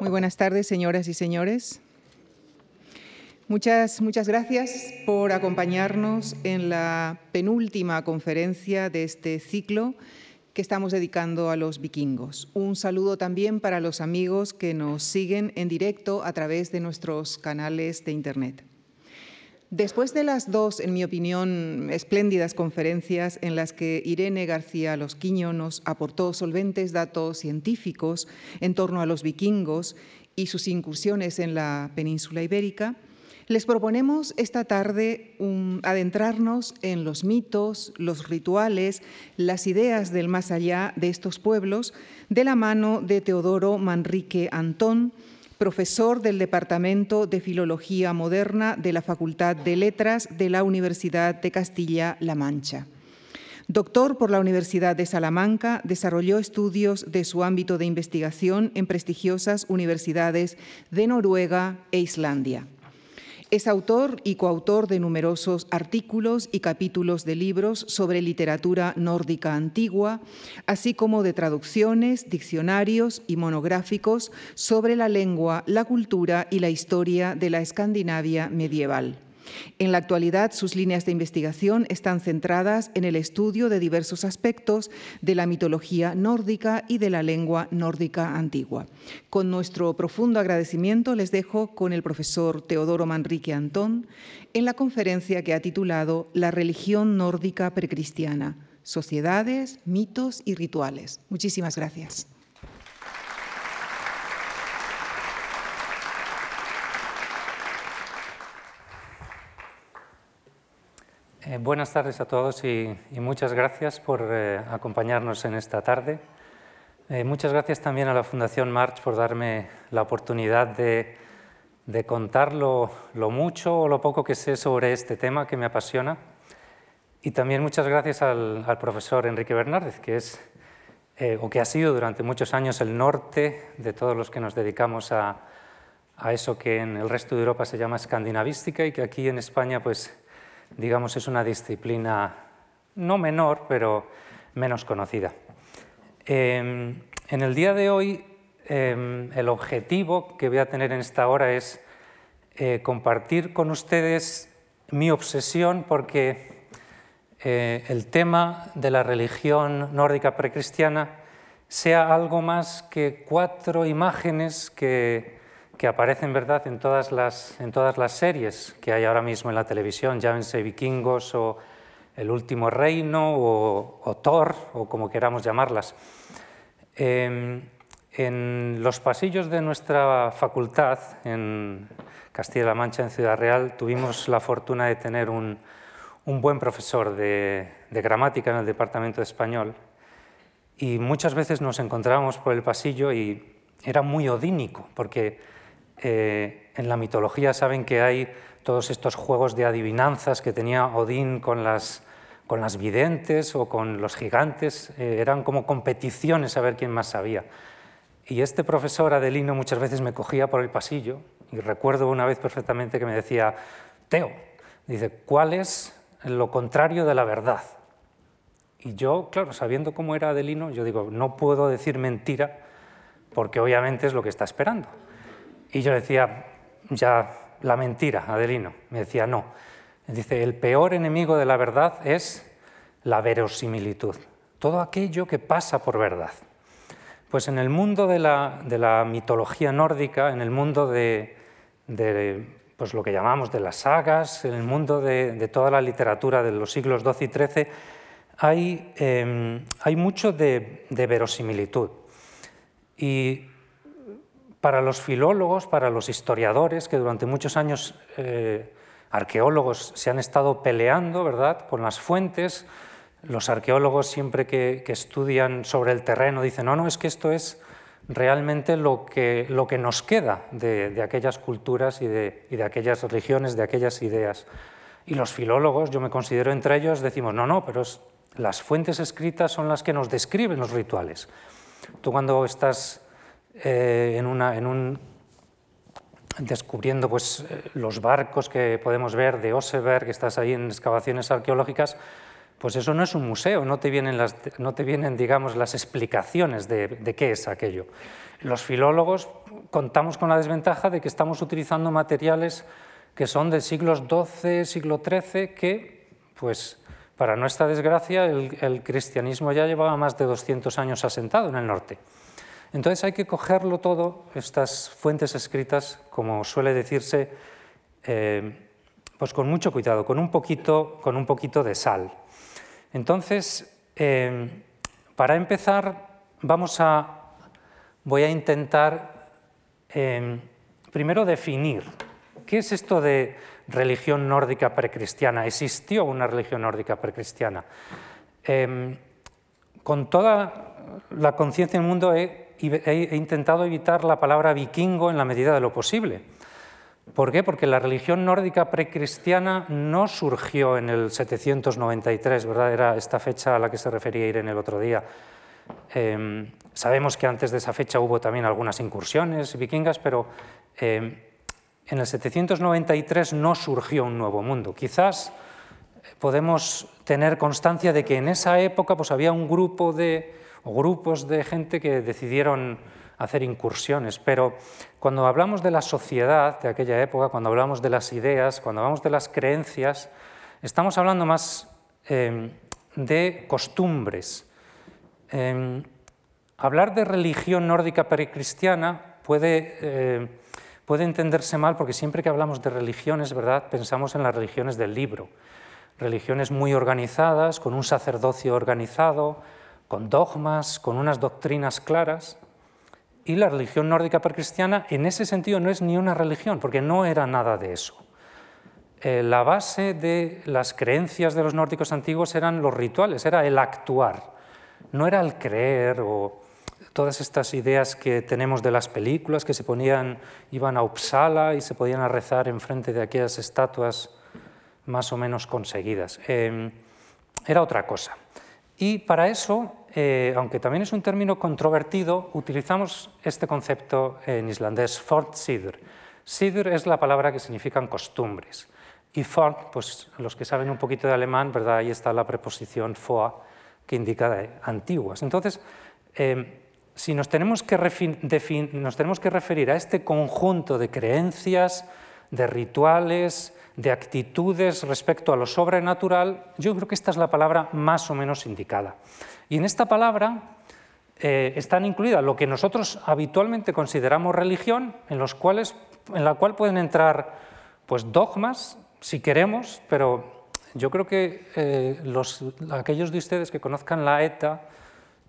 Muy buenas tardes, señoras y señores. Muchas, muchas gracias por acompañarnos en la penúltima conferencia de este ciclo que estamos dedicando a los vikingos. Un saludo también para los amigos que nos siguen en directo a través de nuestros canales de Internet. Después de las dos, en mi opinión, espléndidas conferencias en las que Irene García Losquiño nos aportó solventes datos científicos en torno a los vikingos y sus incursiones en la península ibérica, les proponemos esta tarde adentrarnos en los mitos, los rituales, las ideas del más allá de estos pueblos de la mano de Teodoro Manrique Antón, profesor del Departamento de Filología Moderna de la Facultad de Letras de la Universidad de Castilla-La Mancha. Doctor por la Universidad de Salamanca, desarrolló estudios de su ámbito de investigación en prestigiosas universidades de Noruega e Islandia. Es autor y coautor de numerosos artículos y capítulos de libros sobre literatura nórdica antigua, así como de traducciones, diccionarios y monográficos sobre la lengua, la cultura y la historia de la Escandinavia medieval. En la actualidad, sus líneas de investigación están centradas en el estudio de diversos aspectos de la mitología nórdica y de la lengua nórdica antigua. Con nuestro profundo agradecimiento les dejo con el profesor Teodoro Manrique Antón en la conferencia que ha titulado La religión nórdica precristiana, sociedades, mitos y rituales. Muchísimas gracias. Eh, buenas tardes a todos y, muchas gracias por eh, acompañarnos en esta tarde. Eh, muchas gracias también a la Fundación March por darme la oportunidad de, contar lo, mucho o lo poco que sé sobre este tema que me apasiona. Y también muchas gracias al, profesor Enrique Bernárdez, que es o que ha sido durante muchos años el norte de todos los que nos dedicamos a, a eso que en el resto de Europa se llama escandinavística y que aquí en España pues digamos, es una disciplina no menor, pero menos conocida. Em, en el día de hoy, em, el objetivo que voy a tener en esta hora es eh, compartir con ustedes mi obsesión porque eh, el tema de la religión nórdica precristiana sea algo más que cuatro imágenes que que aparecen ¿verdad? En, todas las, en todas las series que hay ahora mismo en la televisión, llámense vikingos o El último reino o, Thor o como queramos llamarlas. Em, en los pasillos de nuestra facultad en Castilla-La Mancha, en Ciudad Real, tuvimos la fortuna de tener un, un buen profesor de, de gramática en el departamento de español y muchas veces nos encontrábamos por el pasillo y era muy odínico porque eh, en la mitología saben que hay todos estos juegos de adivinanzas que tenía Odín con las, videntes o con los gigantes, eh, eran como competiciones a ver quién más sabía. Y este profesor Adelino muchas veces me cogía por el pasillo y recuerdo una vez perfectamente que me decía, Teo, dice, ¿cuál es lo contrario de la verdad? Y yo, claro, sabiendo cómo era Adelino, yo digo, no puedo decir mentira porque obviamente es lo que está esperando. Y yo decía, ya la mentira, Adelino. Me decía, no. Dice, el peor enemigo de la verdad es la verosimilitud, todo aquello que pasa por verdad. Pues en el mundo de la, mitología nórdica, en el mundo de, pues lo que llamamos de las sagas, en el mundo de, toda la literatura de los siglos XII y XIII, hay, em, hay mucho de, verosimilitud. Y para los filólogos, para los historiadores, que durante muchos años eh, arqueólogos se han estado peleando ¿verdad? con las fuentes, los arqueólogos siempre que, estudian sobre el terreno dicen, no, no, es que esto es realmente lo que, lo que nos queda de, aquellas culturas y de, y de, aquellas religiones, de aquellas ideas. Y los filólogos, yo me considero entre ellos, decimos, no, no, pero las fuentes escritas son las que nos describen los rituales. Tú cuando estás eh, en, un, descubriendo pues, eh, los barcos que podemos ver de Oseberg, que estás ahí en excavaciones arqueológicas, pues eso no es un museo, no te vienen, las, no te vienen digamos, las explicaciones de, qué es aquello. Los filólogos contamos con la desventaja de que estamos utilizando materiales que son de siglos XII, siglo XIII, que, pues, para nuestra desgracia, el, cristianismo ya llevaba más de 200 años asentado en el norte. Entonces hay que cogerlo todo, estas fuentes escritas, como suele decirse, eh, pues con mucho cuidado, con un poquito, con un poquito de sal. Entonces, eh, para empezar, vamos a, voy a intentar eh, primero definir qué es esto de religión nórdica precristiana. ¿Existió una religión nórdica precristiana? Con toda la conciencia del mundo he, intentado evitar la palabra vikingo en la medida de lo posible. ¿Por qué? Porque la religión nórdica precristiana no surgió en el 793, ¿verdad? Era esta fecha a la que se refería Irene el otro día. Em, sabemos que antes de esa fecha hubo también algunas incursiones vikingas, pero em, en el 793 no surgió un nuevo mundo. Quizás podemos tener constancia de que en esa época pues, había un grupo de, grupos de gente que decidieron hacer incursiones, pero cuando hablamos de la sociedad de aquella época, cuando hablamos de las ideas, cuando hablamos de las creencias, estamos hablando más em, de costumbres. Em, hablar de religión nórdica precristiana puede eh, puede entenderse mal porque siempre que hablamos de religiones, ¿verdad?, pensamos en las religiones del libro. Religiones muy organizadas, con un sacerdocio organizado, con dogmas, con unas doctrinas claras. Y la religión nórdica precristiana en ese sentido no es ni una religión, porque no era nada de eso. Eh, la base de las creencias de los nórdicos antiguos eran los rituales, era el actuar, no era el creer o todas estas ideas que tenemos de las películas, que se ponían, iban a Uppsala y se podían rezar enfrente de aquellas estatuas más o menos conseguidas. Em, era otra cosa. Y para eso, eh, aunque también es un término controvertido, utilizamos este concepto en islandés, fortsidur. Sidur es la palabra que significan costumbres. Y fort, pues los que saben un poquito de alemán, ¿verdad? ahí está la preposición foa, que indica antiguas. Entonces, em, si nos tenemos, que nos tenemos que referir a este conjunto de creencias, de rituales, de actitudes respecto a lo sobrenatural, yo creo que esta es la palabra más o menos indicada. Y en esta palabra eh, están incluidas lo que nosotros habitualmente consideramos religión, en, los cuales, en la cual pueden entrar pues, dogmas, si queremos, pero yo creo que eh, los, aquellos de ustedes que conozcan la ETA,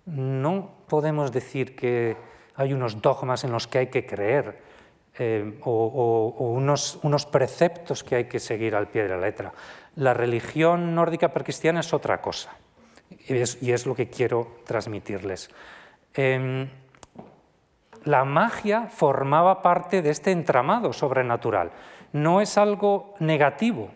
no podemos decir que hay unos dogmas en los que hay que creer eh, o, unos, preceptos que hay que seguir al pie de la letra. La religión nórdica precristiana es otra cosa y es, lo que quiero transmitirles. Em, la magia formaba parte de este entramado sobrenatural. No es algo negativo.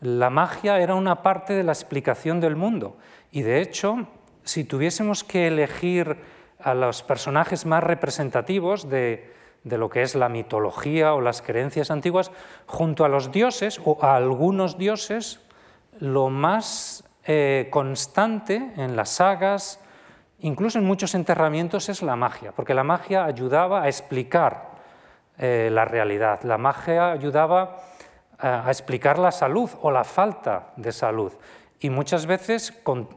La magia era una parte de la explicación del mundo. Y de hecho, si tuviésemos que elegir a los personajes más representativos de, lo que es la mitología o las creencias antiguas, junto a los dioses o a algunos dioses, lo más eh, constante en las sagas, incluso en muchos enterramientos, es la magia, porque la magia ayudaba a explicar eh, la realidad, la magia ayudaba a explicar la salud o la falta de salud. Y muchas veces con,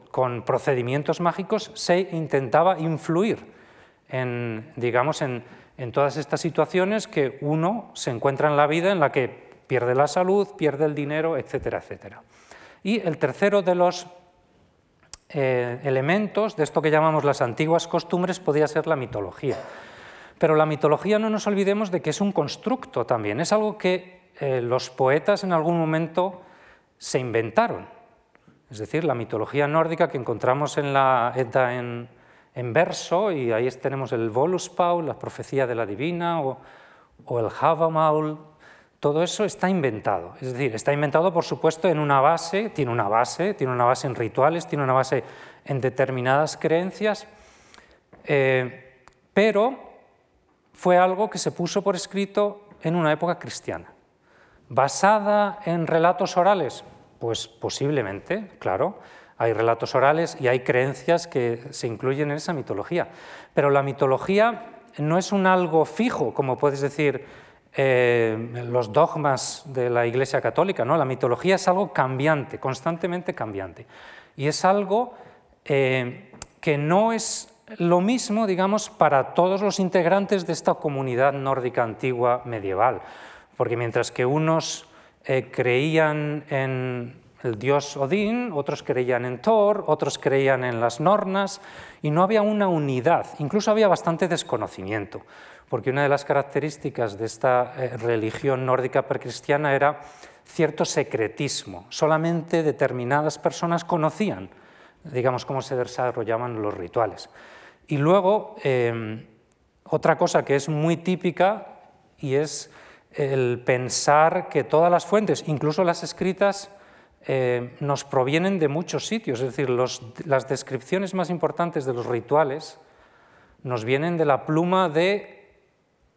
procedimientos mágicos se intentaba influir en, digamos, en, todas estas situaciones que uno se encuentra en la vida en la que pierde la salud, pierde el dinero, etcétera, etcétera. Y el tercero de los eh, elementos de esto que llamamos las antiguas costumbres podía ser la mitología. Pero la mitología no nos olvidemos de que es un constructo también, es algo que eh, los poetas en algún momento se inventaron es decir, la mitología nórdica que encontramos en la Edda en, verso, y ahí tenemos el Voluspaul, la profecía de la divina, o, el Havamaul, todo eso está inventado. Es decir, está inventado, por supuesto, en una base, tiene una base, tiene una base en rituales, tiene una base en determinadas creencias, eh, pero fue algo que se puso por escrito en una época cristiana. Basada en relatos orales, pues posiblemente, claro. Hay relatos orales y hay creencias que se incluyen en esa mitología. Pero la mitología no es un algo fijo, como puedes decir eh, los dogmas de la Iglesia Católica. ¿no? La mitología es algo cambiante, constantemente cambiante. Y es algo eh, que no es lo mismo, digamos, para todos los integrantes de esta comunidad nórdica antigua medieval. Porque mientras que unos eh, creían en el dios Odín, otros creían en Thor, otros creían en las Nornas, y no había una unidad, incluso había bastante desconocimiento, porque una de las características de esta eh, religión nórdica precristiana era cierto secretismo, solamente determinadas personas conocían, digamos, cómo se desarrollaban los rituales. Y luego, em, otra cosa que es muy típica y es el pensar que todas las fuentes, incluso las escritas, eh, nos provienen de muchos sitios, es decir, las descripciones más importantes de los rituales nos vienen de la pluma de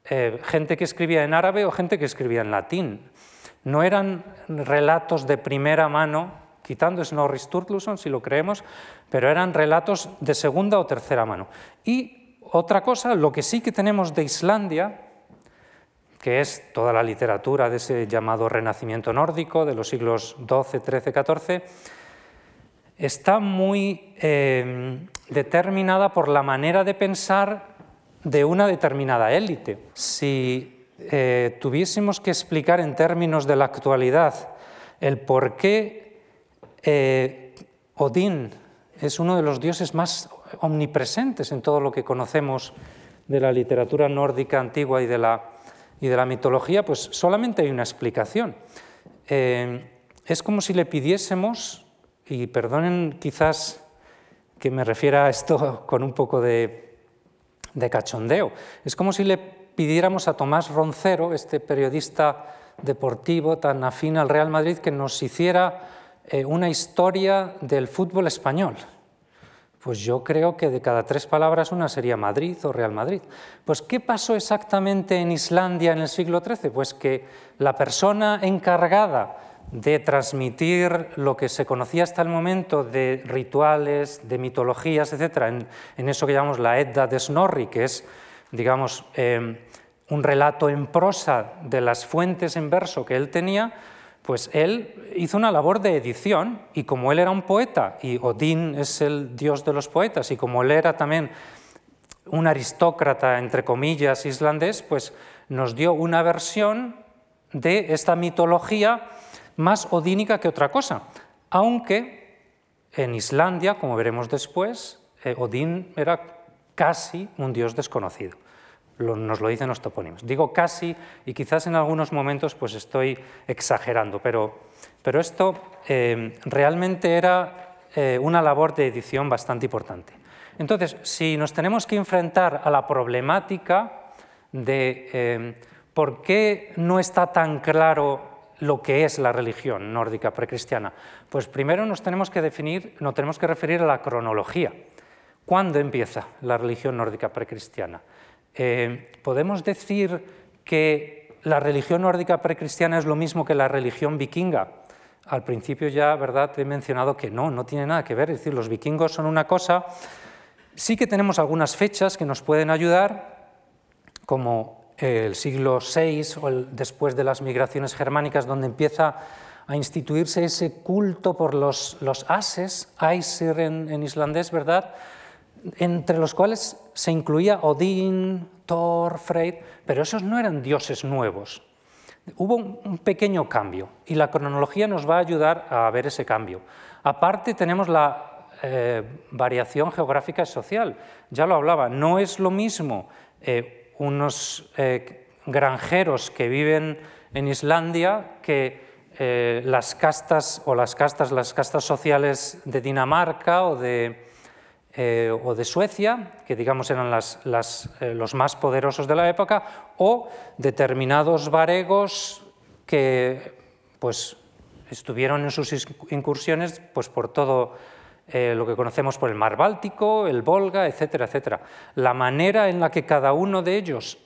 eh, gente que escribía en árabe o gente que escribía en latín. No eran relatos de primera mano, quitando Snorri Sturluson, si lo creemos, pero eran relatos de segunda o tercera mano. Y otra cosa, lo que sí que tenemos de Islandia, que es toda la literatura de ese llamado Renacimiento nórdico de los siglos XII, XIII, XIV, está muy eh, determinada por la manera de pensar de una determinada élite. Si eh, tuviésemos que explicar en términos de la actualidad el por qué eh, Odín es uno de los dioses más omnipresentes en todo lo que conocemos de la literatura nórdica antigua y de la y de la mitología, pues solamente hay una explicación. Eh, es como si le pidiésemos, y perdonen quizás que me refiera a esto con un poco de, cachondeo, es como si le pidiéramos a Tomás Roncero, este periodista deportivo tan afín al Real Madrid, que nos hiciera eh, una historia del fútbol español. Pues yo creo que de cada tres palabras una sería Madrid o Real Madrid. Pues ¿qué pasó exactamente en Islandia en el siglo XIII? Pues que la persona encargada de transmitir lo que se conocía hasta el momento de rituales, de mitologías, etc., en, eso que llamamos la Edda de Snorri, que es, digamos, eh, un relato en prosa de las fuentes en verso que él tenía, pues él hizo una labor de edición y como él era un poeta y Odín es el dios de los poetas y como él era también un aristócrata, entre comillas, islandés, pues nos dio una versión de esta mitología más odínica que otra cosa, aunque en Islandia, como veremos después, eh, Odín era casi un dios desconocido nos lo dicen los topónimos. Digo casi y quizás en algunos momentos pues estoy exagerando, pero, pero esto eh, realmente era eh, una labor de edición bastante importante. Entonces, si nos tenemos que enfrentar a la problemática de eh, por qué no está tan claro lo que es la religión nórdica precristiana, pues primero nos tenemos que definir, nos tenemos que referir a la cronología. ¿Cuándo empieza la religión nórdica precristiana? Eh, ¿Podemos decir que la religión nórdica precristiana es lo mismo que la religión vikinga? Al principio ya, ¿verdad?, he mencionado que no, no tiene nada que ver, es decir, los vikingos son una cosa. Sí que tenemos algunas fechas que nos pueden ayudar, como el siglo VI o después de las migraciones germánicas, donde empieza a instituirse ese culto por los, los ases, Aesir en islandés, ¿verdad?, entre los cuales se incluía Odín, Thor, Freyr, pero esos no eran dioses nuevos. Hubo un pequeño cambio y la cronología nos va a ayudar a ver ese cambio. Aparte tenemos la eh, variación geográfica y social. Ya lo hablaba, no es lo mismo eh, unos eh, granjeros que viven en Islandia que las castas o las castas, las castas sociales de Dinamarca o de, eh, o de Suecia, que digamos eran eh, los más poderosos de la época, o determinados varegos que pues, estuvieron en sus incursiones pues, por todo eh, lo que conocemos por el mar Báltico, el Volga, etcétera, etcétera. La manera en la que cada uno de ellos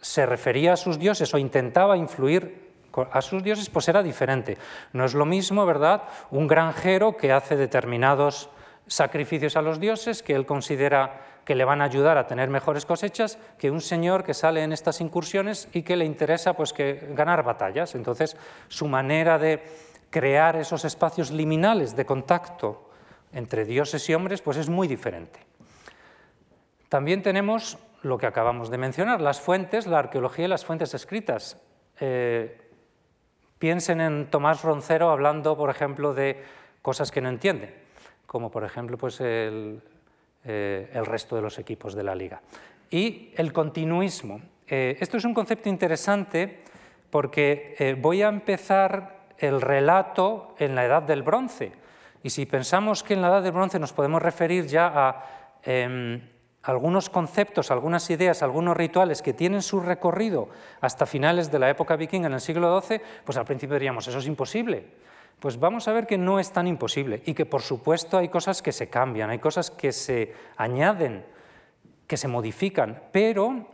se refería a sus dioses o intentaba influir a sus dioses, pues era diferente. No es lo mismo, ¿verdad? Un granjero que hace determinados sacrificios a los dioses que él considera que le van a ayudar a tener mejores cosechas que un señor que sale en estas incursiones y que le interesa pues que ganar batallas. Entonces, su manera de crear esos espacios liminales de contacto entre dioses y hombres pues es muy diferente. También tenemos lo que acabamos de mencionar, las fuentes, la arqueología y las fuentes escritas. Eh, piensen en Tomás Roncero hablando, por ejemplo, de cosas que no entiende, como por ejemplo pues el, eh, el resto de los equipos de la liga. Y el continuismo. Eh, esto es un concepto interesante porque eh, voy a empezar el relato en la edad del bronce. Y si pensamos que en la edad del bronce nos podemos referir ya a em, algunos conceptos, algunas ideas, algunos rituales que tienen su recorrido hasta finales de la época vikinga en el siglo XII, pues al principio diríamos, eso es imposible. Pues vamos a ver que no es tan imposible y que por supuesto hay cosas que se cambian, hay cosas que se añaden, que se modifican, pero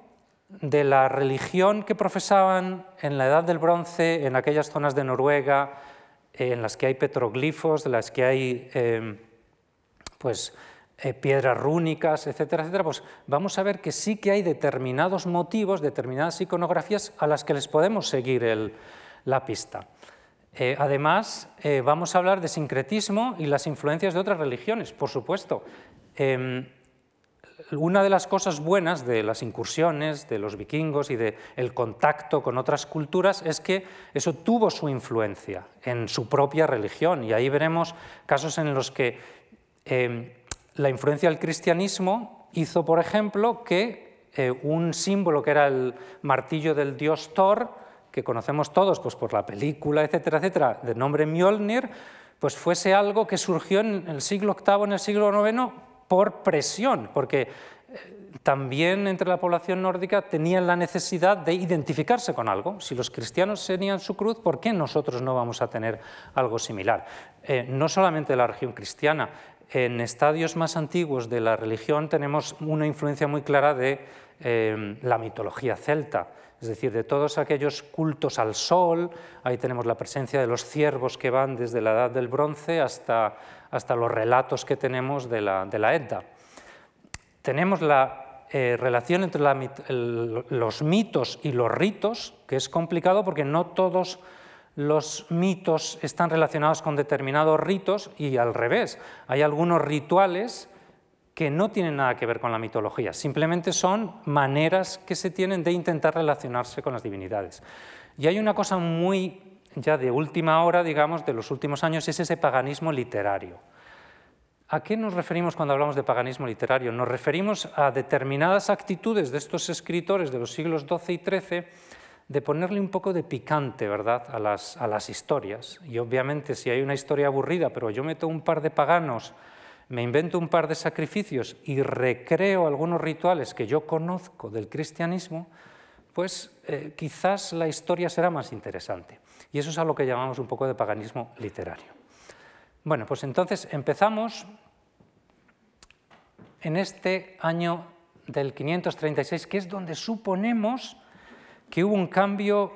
de la religión que profesaban en la Edad del Bronce, en aquellas zonas de Noruega, en las que hay petroglifos, en las que hay em, pues, eh, piedras rúnicas, etcétera, etcétera, pues vamos a ver que sí que hay determinados motivos, determinadas iconografías a las que les podemos seguir la pista. Eh, además, eh, vamos a hablar de sincretismo y las influencias de otras religiones, por supuesto. Em, una de las cosas buenas de las incursiones de los vikingos y del contacto con otras culturas es que eso tuvo su influencia en su propia religión y ahí veremos casos en los que em, la influencia del cristianismo hizo, por ejemplo, que eh, un símbolo que era el martillo del dios Thor, que conocemos todos pues, por la película, etcétera, etcétera, de nombre Mjolnir, pues fuese algo que surgió en el siglo VIII, en el siglo IX, por presión, porque eh, también entre la población nórdica tenían la necesidad de identificarse con algo. Si los cristianos tenían su cruz, ¿por qué nosotros no vamos a tener algo similar? Eh, no solamente la región cristiana, en estadios más antiguos de la religión tenemos una influencia muy clara de eh, la mitología celta es decir, de todos aquellos cultos al sol, ahí tenemos la presencia de los ciervos que van desde la edad del bronce hasta, hasta los relatos que tenemos de la, de Edda. Tenemos la eh, relación entre los mitos y los ritos, que es complicado porque no todos los mitos están relacionados con determinados ritos y al revés, hay algunos rituales que no tienen nada que ver con la mitología, simplemente son maneras que se tienen de intentar relacionarse con las divinidades. Y hay una cosa muy ya de última hora, digamos, de los últimos años, es ese paganismo literario. ¿A qué nos referimos cuando hablamos de paganismo literario? Nos referimos a determinadas actitudes de estos escritores de los siglos XII y XIII de ponerle un poco de picante ¿verdad? A, las, a las historias. Y obviamente si hay una historia aburrida, pero yo meto un par de paganos me invento un par de sacrificios y recreo algunos rituales que yo conozco del cristianismo, pues eh, quizás la historia será más interesante. Y eso es a lo que llamamos un poco de paganismo literario. Bueno, pues entonces empezamos en este año del 536, que es donde suponemos que hubo un cambio,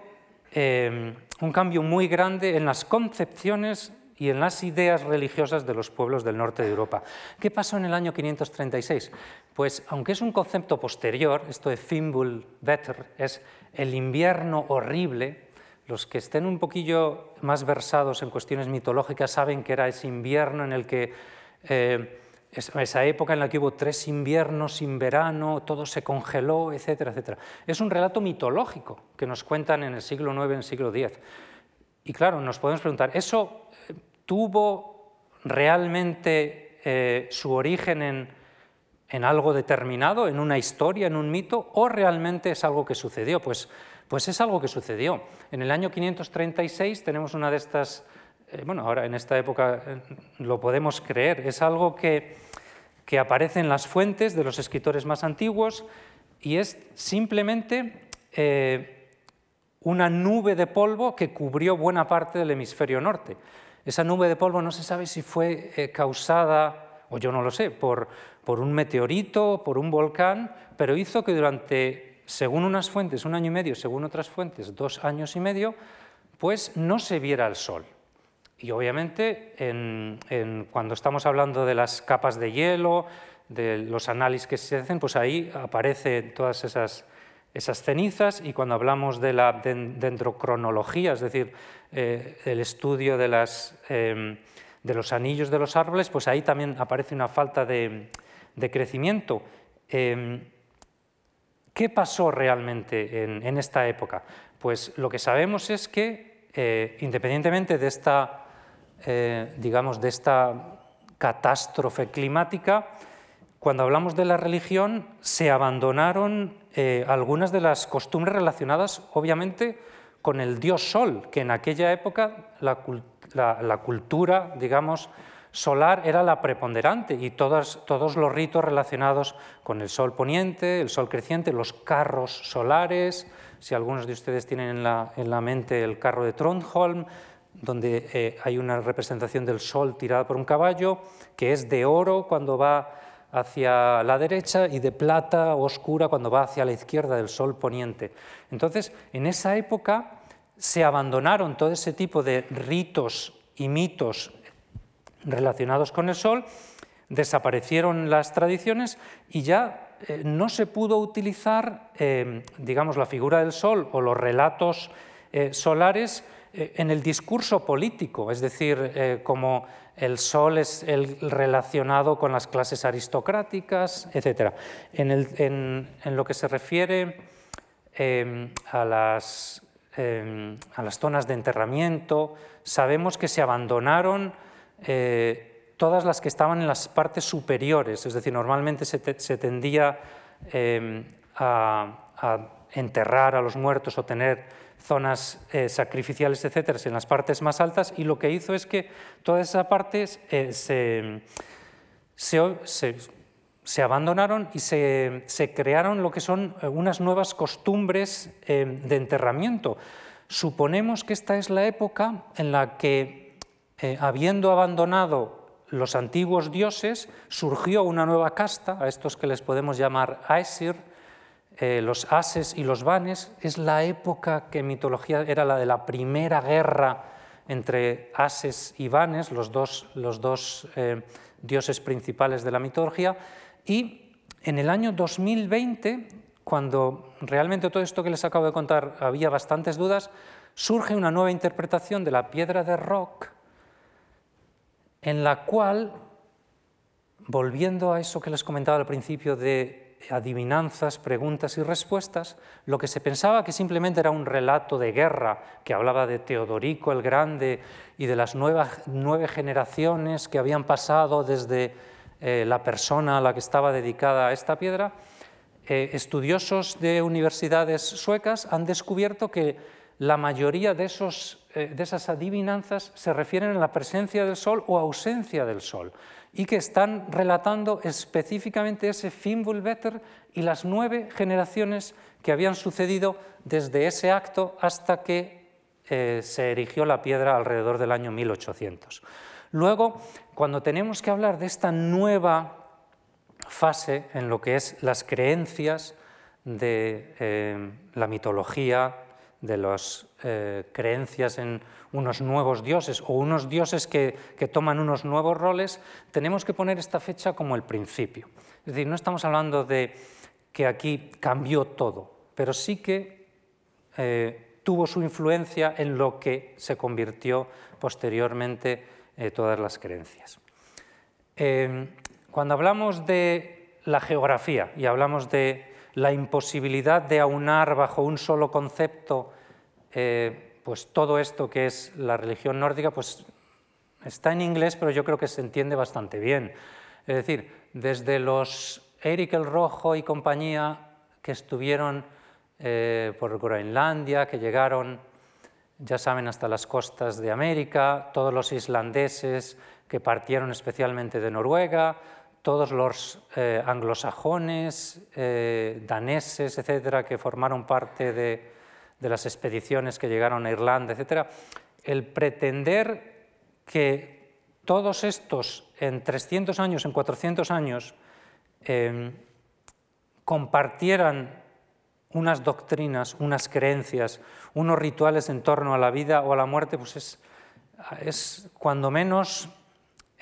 eh, un cambio muy grande en las concepciones y en las ideas religiosas de los pueblos del norte de Europa. ¿Qué pasó en el año 536? Pues aunque es un concepto posterior, esto de Fimbul Vetter es el invierno horrible, los que estén un poquillo más versados en cuestiones mitológicas saben que era ese invierno en el que... Eh, esa época en la que hubo tres inviernos sin verano, todo se congeló, etcétera, etcétera. Es un relato mitológico que nos cuentan en el siglo IX, en el siglo X. Y claro, nos podemos preguntar, ¿eso tuvo realmente eh, su origen en, algo determinado, en una historia, en un mito, o realmente es algo que sucedió? Pues, pues es algo que sucedió. En el año 536 tenemos una de estas, eh, bueno, ahora en esta época eh, lo podemos creer, es algo que, que aparece en las fuentes de los escritores más antiguos y es simplemente una nube de polvo que cubrió buena parte del hemisferio norte. Esa nube de polvo no se sabe si fue eh, causada, o yo no lo sé, por, por un meteorito, por un volcán, pero hizo que durante, según unas fuentes, un año y medio, según otras fuentes, dos años y medio, pues no se viera el sol. Y obviamente cuando estamos hablando de las capas de hielo, de los análisis que se hacen, pues ahí aparecen todas esas, esas cenizas y cuando hablamos de la dendrocronología, es decir, eh, el estudio em, de, los anillos de los árboles, pues ahí también aparece una falta de, crecimiento. Em, ¿Qué pasó realmente en, esta época? Pues lo que sabemos es que, eh, independientemente de esta, eh, digamos, de esta catástrofe climática, cuando hablamos de la religión, se abandonaron eh, algunas de las costumbres relacionadas, obviamente, con el dios Sol, que en aquella época la, cultura, digamos, solar era la preponderante y todos, los ritos relacionados con el sol poniente, el sol creciente, los carros solares, si algunos de ustedes tienen en la, en la mente el carro de Trondholm, donde eh, hay una representación del sol tirado por un caballo, que es de oro cuando va hacia la derecha y de plata oscura cuando va hacia la izquierda del sol poniente. Entonces, en esa época se abandonaron todo ese tipo de ritos y mitos relacionados con el sol, desaparecieron las tradiciones y ya eh, no se pudo utilizar, eh, digamos, la figura del sol o los relatos eh, solares en el discurso político, es decir, como el sol es el relacionado con las clases aristocráticas, etc. En, lo que se refiere em, a, las, em, a, las, zonas de enterramiento, sabemos que se abandonaron eh, todas las que estaban en las partes superiores, es decir, normalmente se, tendía em, a, a enterrar a los muertos o tener zonas eh, sacrificiales, etcétera, en las partes más altas, y lo que hizo es que todas esas partes eh, se, se, abandonaron y se, crearon lo que son eh, unas nuevas costumbres de enterramiento. Suponemos que esta es la época en la que, habiendo abandonado los antiguos dioses, surgió una nueva casta, a estos que les podemos llamar Aesir, eh, los ases y los vanes, es la época que en mitología era la de la primera guerra entre ases y vanes, los dos, los dos eh, dioses principales de la mitología, y en el año 2020, cuando realmente todo esto que les acabo de contar había bastantes dudas, surge una nueva interpretación de la piedra de rock, en la cual, volviendo a eso que les comentaba al principio de adivinanzas, preguntas y respuestas, lo que se pensaba que simplemente era un relato de guerra que hablaba de Teodorico el Grande y de las nuevas, nueve generaciones que habían pasado desde eh, la persona a la que estaba dedicada esta piedra, eh, estudiosos de universidades suecas han descubierto que la mayoría eh, de esas adivinanzas se refieren a la presencia del sol o ausencia del sol y que están relatando específicamente ese Fimbulvetter y las nueve generaciones que habían sucedido desde ese acto hasta que eh, se erigió la piedra alrededor del año 1800. Luego, cuando tenemos que hablar de esta nueva fase en lo que es las creencias de eh, la mitología, de las eh, creencias en unos nuevos dioses o unos dioses que, toman unos nuevos roles, tenemos que poner esta fecha como el principio. Es decir, no estamos hablando de que aquí cambió todo, pero sí que eh, tuvo su influencia en lo que se convirtió posteriormente eh, todas las creencias. cuando hablamos de la geografía y hablamos de la imposibilidad de aunar bajo un solo concepto eh, pues todo esto que es la religión nórdica, pues está en inglés, pero yo creo que se entiende bastante bien. Es decir, desde los Eric el Rojo y compañía que estuvieron eh, por Groenlandia, que llegaron, ya saben, hasta las costas de América, todos los islandeses que partieron especialmente de Noruega, todos los eh, anglosajones, eh, daneses, etcétera, que formaron parte de, las expediciones que llegaron a Irlanda, etcétera, el pretender que todos estos en 300 años, en 400 años, em, compartieran unas doctrinas, unas creencias, unos rituales en torno a la vida o a la muerte, pues es, es cuando menos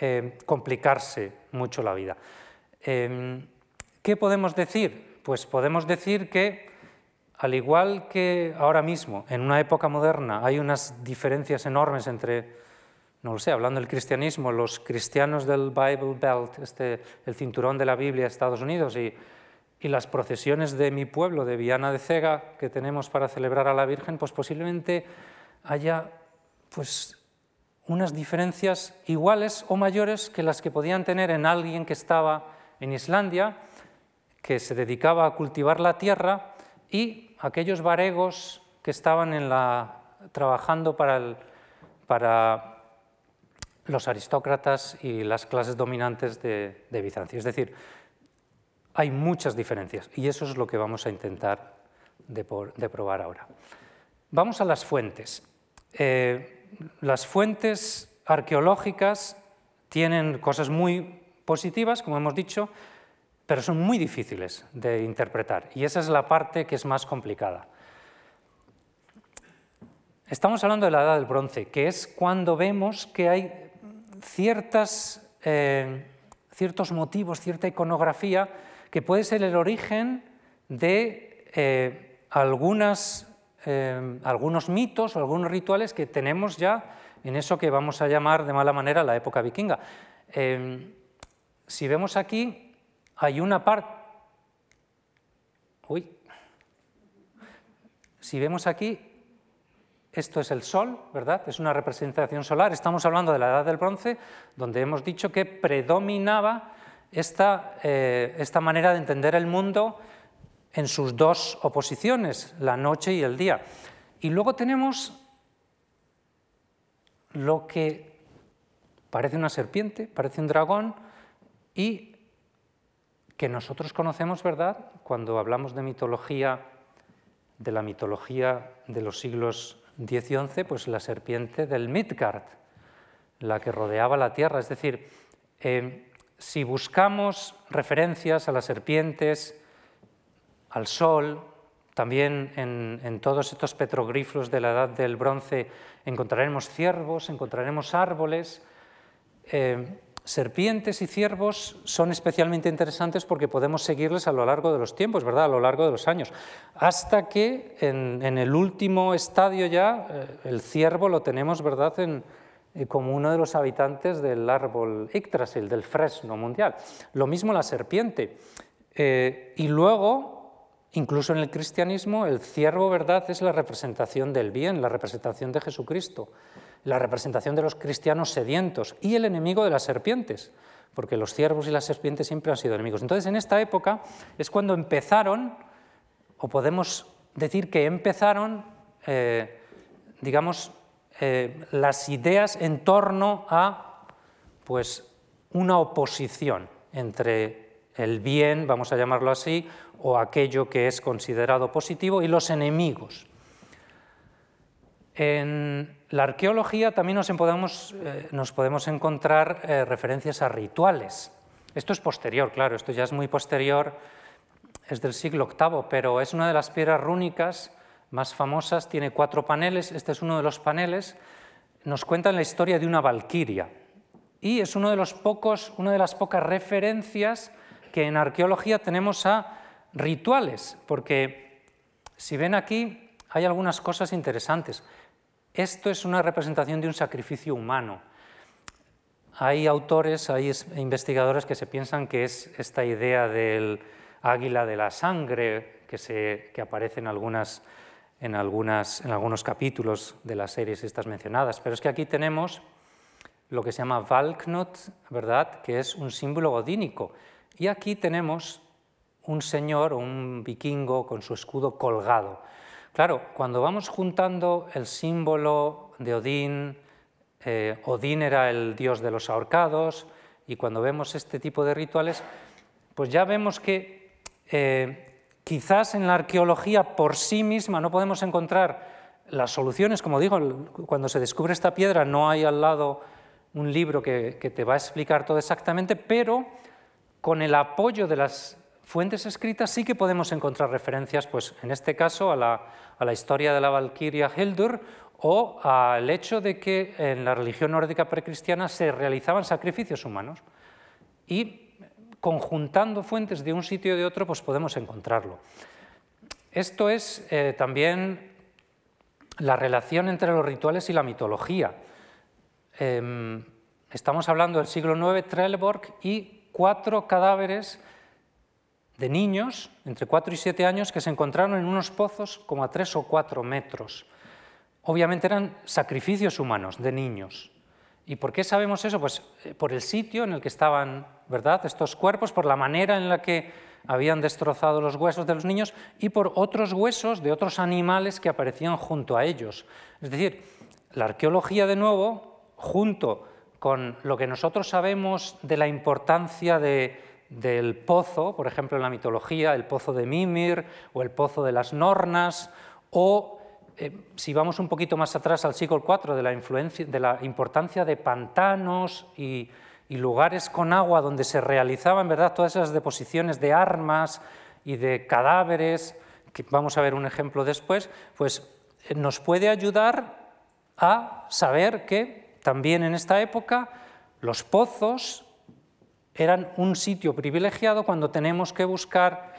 eh, complicarse mucho la vida. Em, ¿Qué podemos decir? Pues podemos decir que, al igual que ahora mismo, en una época moderna, hay unas diferencias enormes entre, no lo sé, hablando del cristianismo, los cristianos del Bible Belt, este, el cinturón de la Biblia de Estados Unidos, y, y las procesiones de mi pueblo, de Viana de Cega, que tenemos para celebrar a la Virgen, pues posiblemente haya pues, unas diferencias iguales o mayores que las que podían tener en alguien que estaba en Islandia, que se dedicaba a cultivar la tierra, y aquellos varegos que estaban en la, trabajando para, los aristócratas y las clases dominantes de, Bizancio. Es decir, hay muchas diferencias y eso es lo que vamos a intentar de, probar ahora. Vamos a las fuentes. Eh, las fuentes arqueológicas tienen cosas muy positivas, como hemos dicho, pero son muy difíciles de interpretar y esa es la parte que es más complicada. Estamos hablando de la Edad del Bronce, que es cuando vemos que hay ciertas, eh, ciertos motivos, cierta iconografía, que puede ser el origen de eh, algunas Em, algunos mitos o algunos rituales que tenemos ya en eso que vamos a llamar de mala manera la época vikinga. Em, si vemos aquí, hay una parte... Uy. Si vemos aquí, esto es el Sol, ¿verdad? Es una representación solar. Estamos hablando de la Edad del Bronce, donde hemos dicho que predominaba esta, eh, esta manera de entender el mundo en sus dos oposiciones, la noche y el día. Y luego tenemos lo que parece una serpiente, parece un dragón, y que nosotros conocemos, ¿verdad? Cuando hablamos de mitología, de la mitología de los siglos X y XI, pues la serpiente del Midgard, la que rodeaba la tierra. Es decir, eh, si buscamos referencias a las serpientes, al sol, también en, todos estos petroglifos de la edad del bronce encontraremos ciervos, encontraremos árboles. Eh, serpientes y ciervos son especialmente interesantes porque podemos seguirles a lo largo de los tiempos, ¿verdad? a lo largo de los años, hasta que en, el último estadio ya eh, el ciervo lo tenemos ¿verdad? Eh, como uno de los habitantes del árbol Yggdrasil, del fresno mundial. Lo mismo la serpiente. y luego Incluso en el cristianismo, el ciervo, ¿verdad?, es la representación del bien, la representación de Jesucristo, la representación de los cristianos sedientos y el enemigo de las serpientes, porque los ciervos y las serpientes siempre han sido enemigos. Entonces, en esta época es cuando empezaron, o podemos decir que empezaron, eh, digamos, eh, las ideas en torno a pues, una oposición entre el bien, vamos a llamarlo así, o aquello que es considerado positivo y los enemigos. En la arqueología también nos podemos, eh, nos podemos encontrar eh, referencias a rituales. Esto es posterior, claro, esto ya es muy posterior, es del siglo VIII, pero es una de las piedras rúnicas más famosas, tiene cuatro paneles, este es uno de los paneles, nos cuenta la historia de una valquiria y es uno de los pocos, una de las pocas referencias que en arqueología tenemos a rituales, porque si ven aquí hay algunas cosas interesantes. Esto es una representación de un sacrificio humano. Hay autores, hay investigadores que se piensan que es esta idea del águila de la sangre que, se, que aparece en, algunas, en, algunas, en algunos capítulos de las series estas mencionadas. Pero es que aquí tenemos lo que se llama Valknot, ¿verdad? que es un símbolo odínico. Y aquí tenemos un señor un vikingo con su escudo colgado. Claro, cuando vamos juntando el símbolo de Odín, eh, Odín era el dios de los ahorcados, y cuando vemos este tipo de rituales, pues ya vemos que eh, quizás en la arqueología por sí misma no podemos encontrar las soluciones, como digo, cuando se descubre esta piedra no hay al lado un libro que te va a explicar todo exactamente, pero con el apoyo de las fuentes escritas sí que podemos encontrar referencias, pues en este caso a la, historia de la Valquiria Hildur o al hecho de que en la religión nórdica precristiana se realizaban sacrificios humanos. Y conjuntando fuentes de un sitio y de otro, pues podemos encontrarlo. Esto es eh, también la relación entre los rituales y la mitología. Em, estamos hablando del siglo IX, Trelleborg, y cuatro cadáveres de niños, entre 4 y 7 años, que se encontraron en unos pozos como a 3 o 4 metros. Obviamente eran sacrificios humanos de niños. ¿Y por qué sabemos eso? Pues eh, por el sitio en el que estaban, ¿verdad? Estos cuerpos, por la manera en la que habían destrozado los huesos de los niños y por otros huesos de otros animales que aparecían junto a ellos. Es decir, la arqueología de nuevo, junto con lo que nosotros sabemos de la importancia de, del pozo, por ejemplo en la mitología, el pozo de Mimir o el pozo de las Nornas, o eh, si vamos un poquito más atrás al siglo IV, de la, influencia, de la importancia de pantanos y, lugares con agua donde se realizaban ¿verdad? todas esas deposiciones de armas y de cadáveres, que vamos a ver un ejemplo después, pues eh, nos puede ayudar a saber que también en esta época los pozos eran un sitio privilegiado cuando tenemos que buscar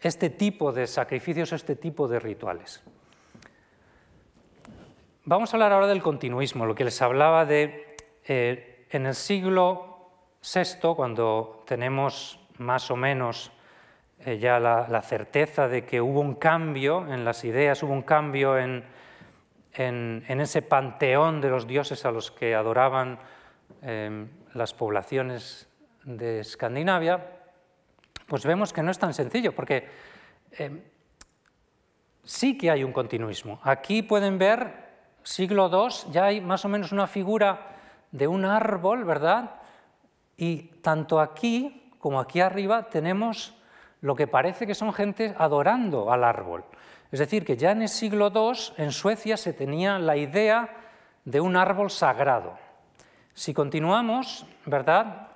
este tipo de sacrificios, este tipo de rituales. Vamos a hablar ahora del continuismo, lo que les hablaba de eh, en el siglo VI, cuando tenemos más o menos eh, ya la, certeza de que hubo un cambio en las ideas, hubo un cambio en, en, ese panteón de los dioses a los que adoraban eh, las poblaciones de Escandinavia, pues vemos que no es tan sencillo, porque eh, sí que hay un continuismo. Aquí pueden ver, siglo II, ya hay más o menos una figura de un árbol, ¿verdad? Y tanto aquí como aquí arriba tenemos lo que parece que son gente adorando al árbol. Es decir, que ya en el siglo II en Suecia se tenía la idea de un árbol sagrado. Si continuamos, ¿verdad?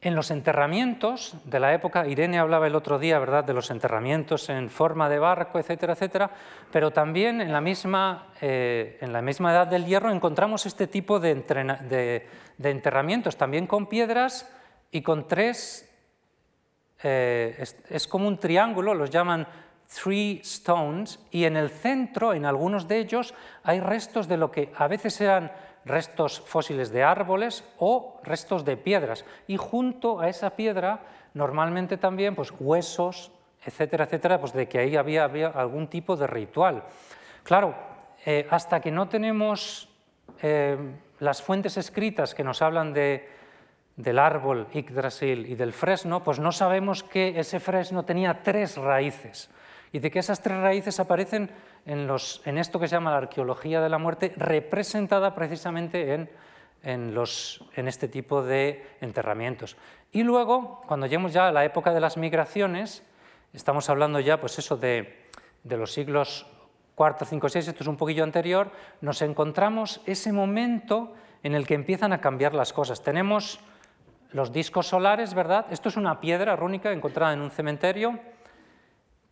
En los enterramientos de la época, Irene hablaba el otro día, ¿verdad?, de los enterramientos en forma de barco, etcétera, etcétera, pero también en la misma, eh, en la misma edad del hierro encontramos este tipo de, enterramientos, también con piedras y con tres, eh, es, como un triángulo, los llaman three stones, y en el centro, en algunos de ellos, hay restos de lo que a veces eran restos fósiles de árboles o restos de piedras. Y junto a esa piedra, normalmente también pues, huesos, etcétera, etcétera, pues de que ahí había, había algún tipo de ritual. Claro, eh, hasta que no tenemos eh, las fuentes escritas que nos hablan de, del árbol Yggdrasil y del fresno, pues no sabemos que ese fresno tenía tres raíces y de que esas tres raíces aparecen en, esto que se llama la arqueología de la muerte, representada precisamente en, este tipo de enterramientos. Y luego, cuando lleguemos ya a la época de las migraciones, estamos hablando ya pues eso de, de los siglos IV, V, VI, esto es un poquillo anterior, nos encontramos ese momento en el que empiezan a cambiar las cosas. Tenemos los discos solares, ¿verdad? Esto es una piedra rúnica encontrada en un cementerio.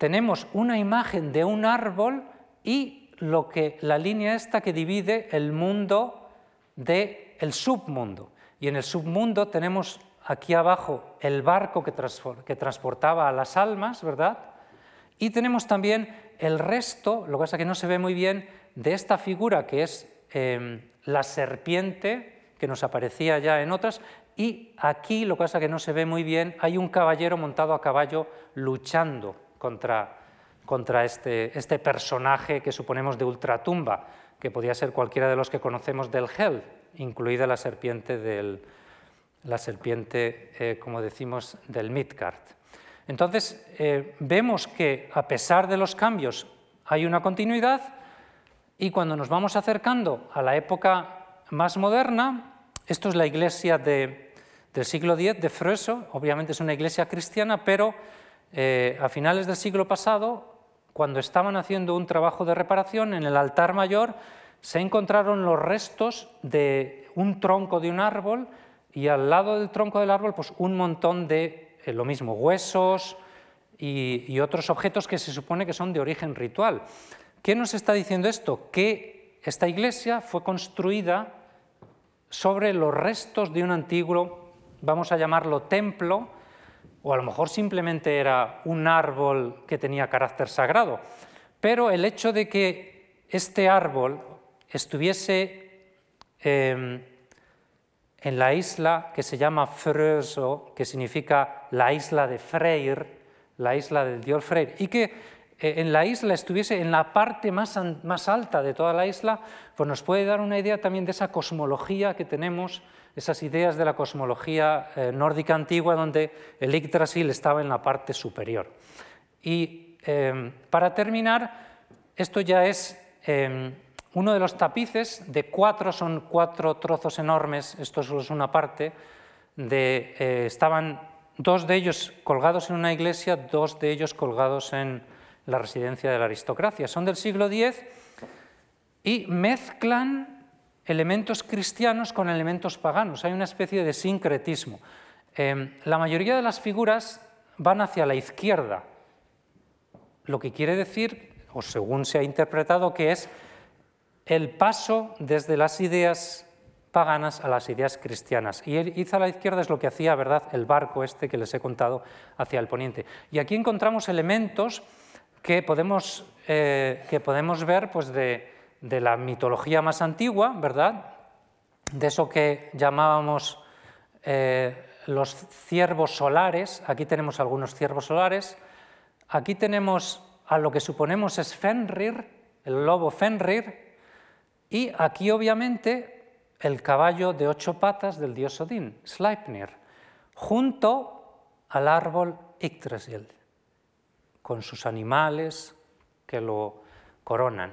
Tenemos una imagen de un árbol y lo que, la línea esta que divide el mundo del el submundo. Y en el submundo tenemos aquí abajo el barco que, transportaba a las almas, ¿verdad? Y tenemos también el resto, lo que pasa que no se ve muy bien, de esta figura que es em, la serpiente, que nos aparecía ya en otras, y aquí, lo que pasa que no se ve muy bien, hay un caballero montado a caballo luchando contra contra este, este, personaje que suponemos de ultratumba, que podía ser cualquiera de los que conocemos del Hell, incluida la serpiente, del, la serpiente eh, como decimos, del Midgard. Entonces, eh, vemos que a pesar de los cambios hay una continuidad y cuando nos vamos acercando a la época más moderna, esto es la iglesia del siglo X de Freso, obviamente es una iglesia cristiana, pero eh, a finales del siglo pasado cuando estaban haciendo un trabajo de reparación en el altar mayor, se encontraron los restos de un tronco de un árbol y al lado del tronco del árbol pues, un montón de eh, lo mismo, huesos y, otros objetos que se supone que son de origen ritual. ¿Qué nos está diciendo esto? Que esta iglesia fue construida sobre los restos de un antiguo, vamos a llamarlo templo, o a lo mejor simplemente era un árbol que tenía carácter sagrado. Pero el hecho de que este árbol estuviese em, en la isla que se llama Fröso, que significa la isla de Freyr, la isla del dios Freyr, y que eh, en la isla estuviese en la parte más, más, alta de toda la isla, pues nos puede dar una idea también de esa cosmología que tenemos, esas ideas de la cosmología eh, nórdica antigua, donde el Yggdrasil estaba en la parte superior. Y em, para terminar, esto ya es em, uno de los tapices, de cuatro, son cuatro trozos enormes, esto solo es una parte, de, eh, estaban dos de ellos colgados en una iglesia, dos de ellos colgados en la residencia de la aristocracia. Son del siglo X y mezclan elementos cristianos con elementos paganos. Hay una especie de sincretismo. Em, la mayoría de las figuras van hacia la izquierda, lo que quiere decir, o según se ha interpretado, que es el paso desde las ideas paganas a las ideas cristianas. Y ir a la izquierda es lo que hacía, ¿verdad?, el barco este que les he contado hacia el poniente. Y aquí encontramos elementos que podemos, eh, que podemos ver pues, de, la mitología más antigua, ¿verdad?, de eso que llamábamos eh, los ciervos solares. Aquí tenemos algunos ciervos solares. Aquí tenemos a lo que suponemos es Fenrir, el lobo Fenrir, y aquí, obviamente, el caballo de ocho patas del dios Odín, Sleipnir, junto al árbol Yggdrasil, con sus animales que lo coronan,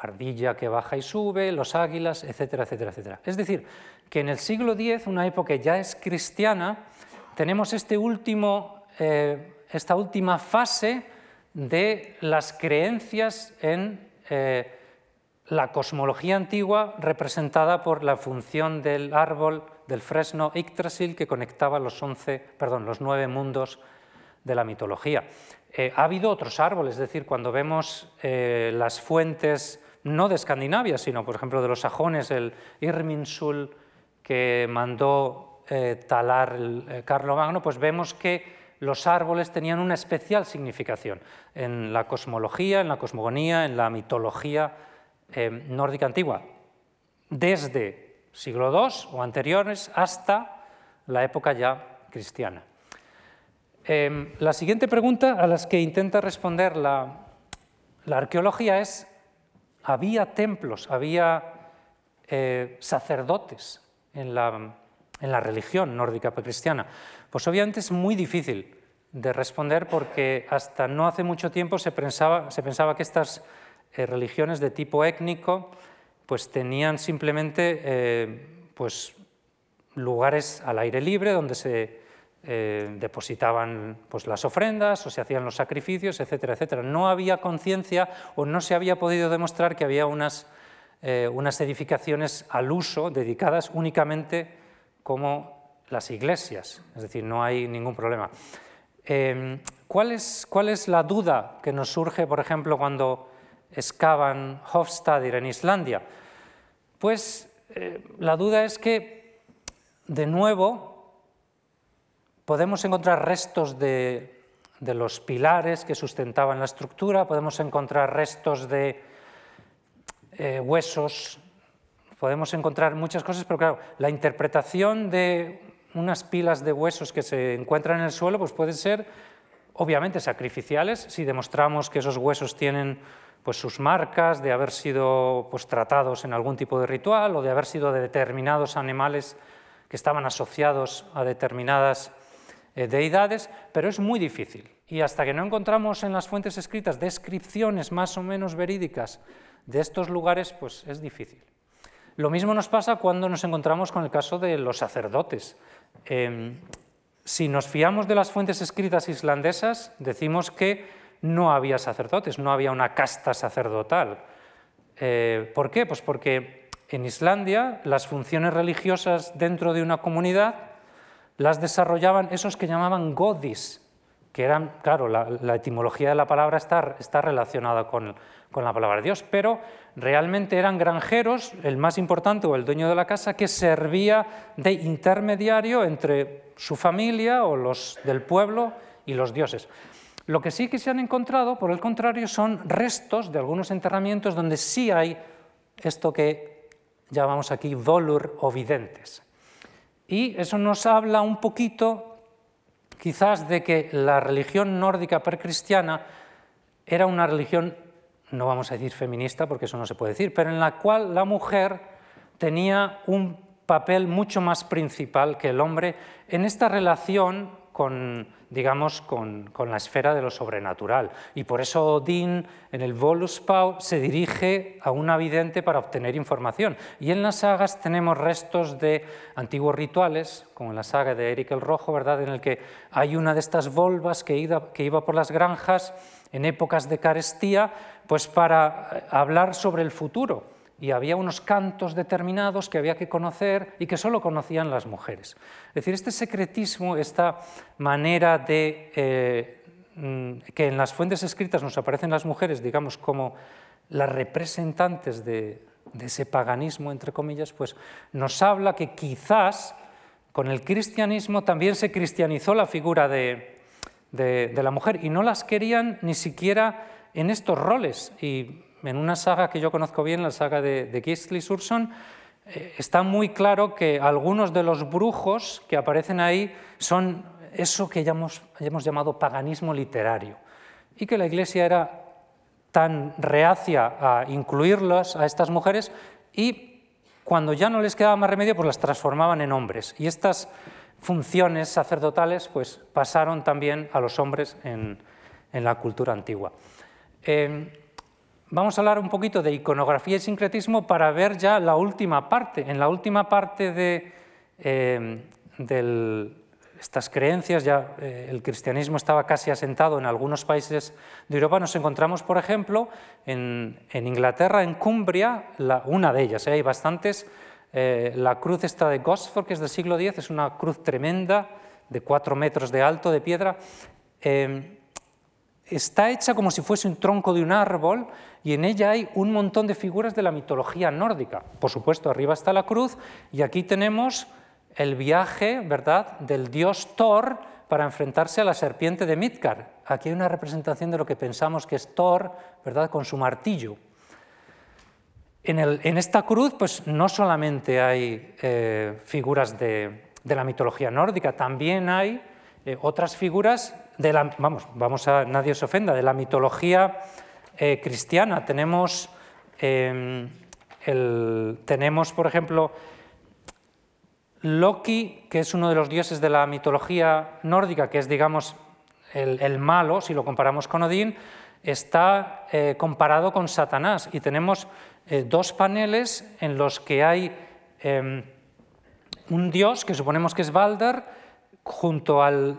ardilla que baja y sube, los águilas, etcétera, etcétera, etcétera. Es decir, que en el siglo X, una época que ya es cristiana, tenemos este último, eh, esta última fase de las creencias en eh, la cosmología antigua representada por la función del árbol del fresno Yggdrasil que conectaba los, once, perdón, los nueve mundos de la mitología. Eh, ha habido otros árboles, es decir, cuando vemos las fuentes no de Escandinavia, sino por ejemplo de los sajones, el Irminsul que mandó eh, talar el, Carlomagno, pues vemos que los árboles tenían una especial significación en la cosmología, en la cosmogonía, en la mitología Em, nórdica antigua, desde siglo II o anteriores hasta la época ya cristiana. Em, la siguiente pregunta a las que intenta responder la, arqueología es, ¿había templos, había eh, sacerdotes en la, religión nórdica cristiana? Pues obviamente es muy difícil de responder porque hasta no hace mucho tiempo se pensaba, se pensaba que estas eh, religiones de tipo étnico pues tenían simplemente eh, pues, lugares al aire libre donde se eh, depositaban pues, las ofrendas o se hacían los sacrificios, etcétera, etcétera. No había conciencia o no se había podido demostrar que había unas, unas edificaciones al uso dedicadas únicamente como las iglesias, es decir, no hay ningún problema. ¿cuál, es, ¿Cuál es la duda que nos surge, por ejemplo, cuando excavan Hofstadter en Islandia? Pues eh, la duda es que, de nuevo, podemos encontrar restos de, los pilares que sustentaban la estructura, podemos encontrar restos de eh, huesos, podemos encontrar muchas cosas, pero claro, la interpretación de unas pilas de huesos que se encuentran en el suelo pues puede ser obviamente sacrificiales. Si demostramos que esos huesos tienen pues sus marcas de haber sido pues, tratados en algún tipo de ritual o de haber sido de determinados animales que estaban asociados a determinadas deidades, pero es muy difícil. Y hasta que no encontramos en las fuentes escritas descripciones más o menos verídicas de estos lugares, pues es difícil. Lo mismo nos pasa cuando nos encontramos con el caso de los sacerdotes. Em, si nos fiamos de las fuentes escritas islandesas, decimos que no había sacerdotes, no había una casta sacerdotal. Eh, ¿Por qué? Pues porque en Islandia las funciones religiosas dentro de una comunidad las desarrollaban esos que llamaban godis, que eran, claro, la, etimología de la palabra está, está relacionada con, con, la palabra Dios, pero realmente eran granjeros, el más importante o el dueño de la casa, que servía de intermediario entre su familia o los del pueblo y los dioses. Lo que sí que se han encontrado, por el contrario, son restos de algunos enterramientos donde sí hay esto que llamamos aquí volur o videntes. Y eso nos habla un poquito quizás de que la religión nórdica precristiana era una religión, no vamos a decir feminista porque eso no se puede decir, pero en la cual la mujer tenía un papel mucho más principal que el hombre en esta relación con, digamos, con, la esfera de lo sobrenatural. Y por eso Odín en el Voluspau se dirige a un vidente para obtener información. Y en las sagas tenemos restos de antiguos rituales, como en la saga de Eric el Rojo, ¿verdad? en el que hay una de estas volvas que iba, que iba por las granjas en épocas de carestía, pues para hablar sobre el futuro y había unos cantos determinados que había que conocer y que solo conocían las mujeres. Es decir, este secretismo, esta manera de eh, mm, que en las fuentes escritas nos aparecen las mujeres, digamos, como las representantes de, ese paganismo, entre comillas, pues nos habla que quizás con el cristianismo también se cristianizó la figura de, la mujer y no las querían ni siquiera en estos roles. Y en una saga que yo conozco bien, la saga de, de Surson, eh, está muy claro que algunos de los brujos que aparecen ahí son eso que ya hemos, llamado paganismo literario y que la Iglesia era tan reacia a incluirlas a estas mujeres y cuando ya no les quedaba más remedio, pues las transformaban en hombres. Y estas funciones sacerdotales pues, pasaron también a los hombres en, la cultura antigua. Eh, vamos a hablar un poquito de iconografía y sincretismo para ver ya la última parte. En la última parte de eh, estas creencias, ya eh, el cristianismo estaba casi asentado en algunos países de Europa, nos encontramos, por ejemplo, en, Inglaterra, en Cumbria, una de ellas, ¿eh? hay bastantes, la cruz esta de Gosford, que es del siglo X, es una cruz tremenda, de cuatro metros de alto, de piedra, está hecha como si fuese un tronco de un árbol y en ella hay un montón de figuras de la mitología nórdica. Por supuesto, arriba está la cruz y aquí tenemos el viaje, ¿verdad?, del dios Thor para enfrentarse a la serpiente de Midgard. Aquí hay una representación de lo que pensamos que es Thor, ¿verdad?, con su martillo. En, esta cruz, pues no solamente hay eh, figuras de, la mitología nórdica, también hay eh, otras figuras de la, vamos, vamos a, nadie se ofenda, de la mitología eh, cristiana. Tenemos, em, tenemos, por ejemplo, Loki, que es uno de los dioses de la mitología nórdica, que es, digamos, el, malo, si lo comparamos con Odín, está eh, comparado con Satanás. Y tenemos dos paneles en los que hay em, un dios, que suponemos que es Balder, junto al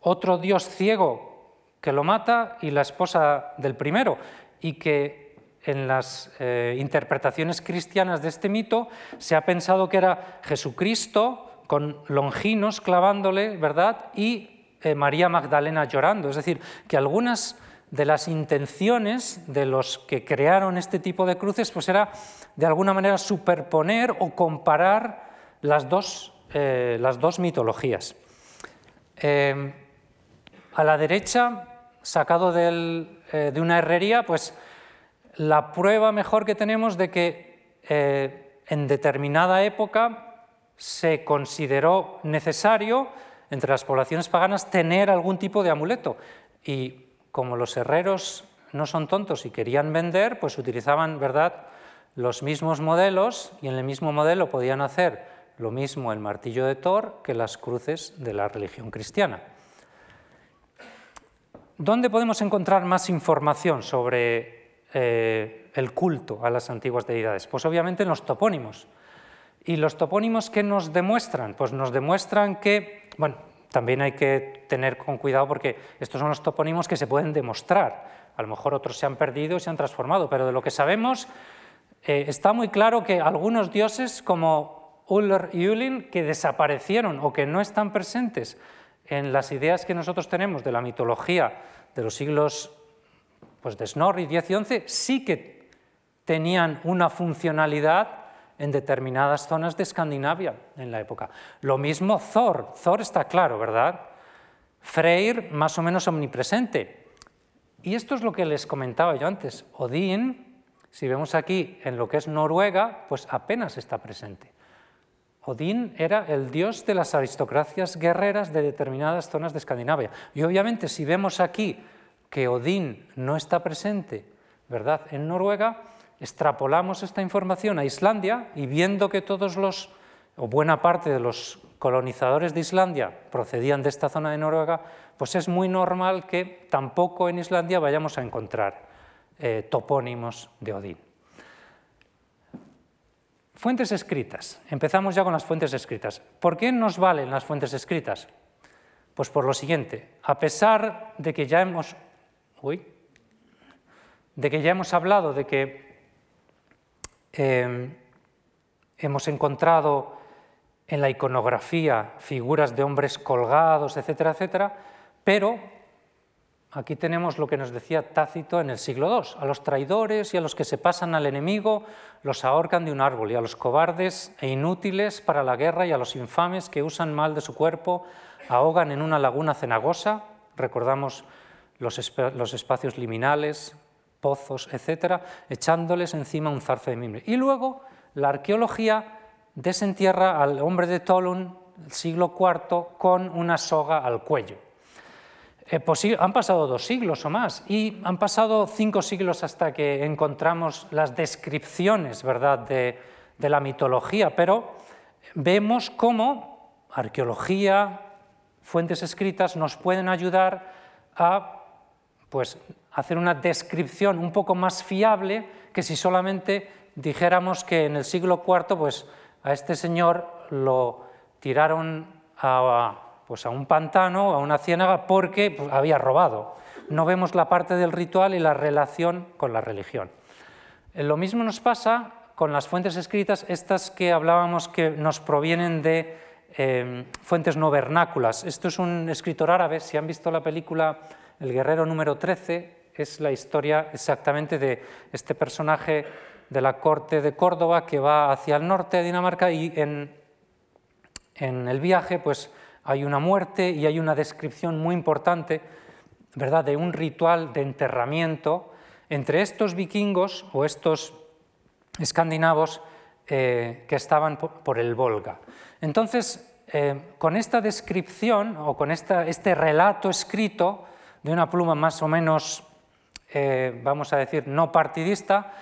otro dios ciego que lo mata y la esposa del primero, y que en las eh, interpretaciones cristianas de este mito se ha pensado que era Jesucristo con Longinos clavándole, ¿verdad? Y eh, María Magdalena llorando. Es decir, que algunas de las intenciones de los que crearon este tipo de cruces pues era de alguna manera superponer o comparar las dos, eh, las dos mitologías. A la derecha, sacado eh, de una herrería, pues la prueba mejor que tenemos de que eh, en determinada época se consideró necesario entre las poblaciones paganas tener algún tipo de amuleto. Y como los herreros no son tontos y querían vender, pues utilizaban ¿verdad? los mismos modelos y en el mismo modelo podían hacer lo mismo el martillo de Thor que las cruces de la religión cristiana. ¿Dónde podemos encontrar más información sobre eh, el culto a las antiguas deidades? Pues obviamente en los topónimos. ¿Y los topónimos qué nos demuestran? Pues nos demuestran que, bueno, también hay que tener con cuidado porque estos son los topónimos que se pueden demostrar. A lo mejor otros se han perdido y se han transformado, pero de lo que sabemos eh, está muy claro que algunos dioses como Uller y Ullin que desaparecieron o que no están presentes en las ideas que nosotros tenemos de la mitología de los siglos pues, de Snorri 10 y 11, sí que tenían una funcionalidad en determinadas zonas de Escandinavia en la época. Lo mismo Thor, Thor está claro, ¿verdad? Freyr más o menos omnipresente. Y esto es lo que les comentaba yo antes. Odín, si vemos aquí en lo que es Noruega, pues apenas está presente. Odín era el dios de las aristocracias guerreras de determinadas zonas de Escandinavia. Y obviamente si vemos aquí que Odín no está presente, ¿verdad? En Noruega, extrapolamos esta información a Islandia y viendo que todos los, o buena parte de los colonizadores de Islandia procedían de esta zona de Noruega, pues es muy normal que tampoco en Islandia vayamos a encontrar eh, topónimos de Odín. Fuentes escritas. Empezamos ya con las fuentes escritas. ¿Por qué nos valen las fuentes escritas? Pues por lo siguiente, a pesar de que ya hemos, de que ya hemos hablado de que Em, hemos encontrado en la iconografía figuras de hombres colgados, etcétera, etcétera, pero aquí tenemos lo que nos decía Tácito en el siglo II. A los traidores y a los que se pasan al enemigo los ahorcan de un árbol, y a los cobardes e inútiles para la guerra y a los infames que usan mal de su cuerpo ahogan en una laguna cenagosa. Recordamos los, los espacios liminales, pozos, etcétera, echándoles encima un zarzo de mimbre. Y luego la arqueología desentierra al hombre de Tolun, siglo IV, con una soga al cuello. Eh, pues han pasado dos siglos o más y han pasado cinco siglos hasta que encontramos las descripciones ¿verdad? De, la mitología, pero vemos cómo arqueología, fuentes escritas nos pueden ayudar a pues, hacer una descripción un poco más fiable que si solamente dijéramos que en el siglo IV pues, a este señor lo tiraron a, pues, a un pantano, a una ciénaga, porque pues, había robado. No vemos la parte del ritual y la relación con la religión. Eh, lo mismo nos pasa con las fuentes escritas, estas que hablábamos que nos provienen de eh, fuentes no vernáculas. Esto es un escritor árabe, si han visto la película El guerrero número 13, es la historia exactamente de este personaje de la corte de Córdoba que va hacia el norte de Dinamarca y en el viaje pues hay una muerte y hay una descripción muy importante ¿verdad? de un ritual de enterramiento entre estos vikingos o estos escandinavos eh, que estaban por el Volga. Entonces, eh, con esta descripción o con este relato escrito de una pluma más o menos eh, vamos a decir, no partidista,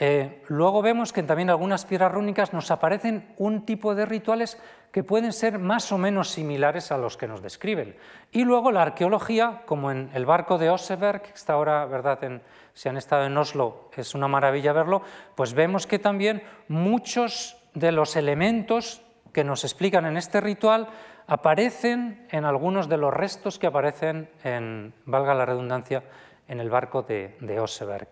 eh, luego vemos que también en algunas piedras rúnicas nos aparecen un tipo de rituales que pueden ser más o menos similares a los que nos describen. Y luego la arqueología, como en el barco de Oseberg, que está ahora, ¿verdad? si han estado en Oslo, es una maravilla verlo, pues vemos que también muchos de los elementos que nos explican en este ritual aparecen en algunos de los restos que aparecen en, valga la redundancia, en el barco de, de Oseberg.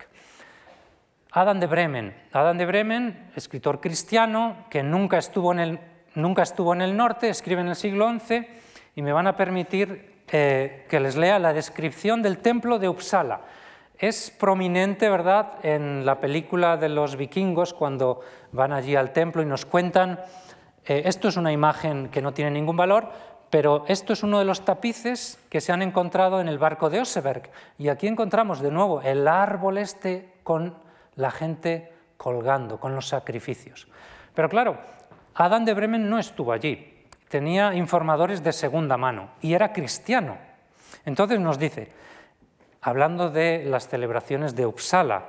Adam de Bremen. Adam de Bremen, escritor cristiano que nunca estuvo en el, nunca estuvo en el norte, escribe en el siglo XI y me van a permitir eh, que les lea la descripción del templo de Uppsala. Es prominente, ¿verdad?, en la película de los vikingos cuando van allí al templo y nos cuentan, eh, esto es una imagen que no tiene ningún valor, pero esto es uno de los tapices que se han encontrado en el barco de Oseberg. Y aquí encontramos de nuevo el árbol este con la gente colgando, con los sacrificios. Pero claro, Adán de Bremen no estuvo allí, tenía informadores de segunda mano y era cristiano. Entonces nos dice, hablando de las celebraciones de Uppsala,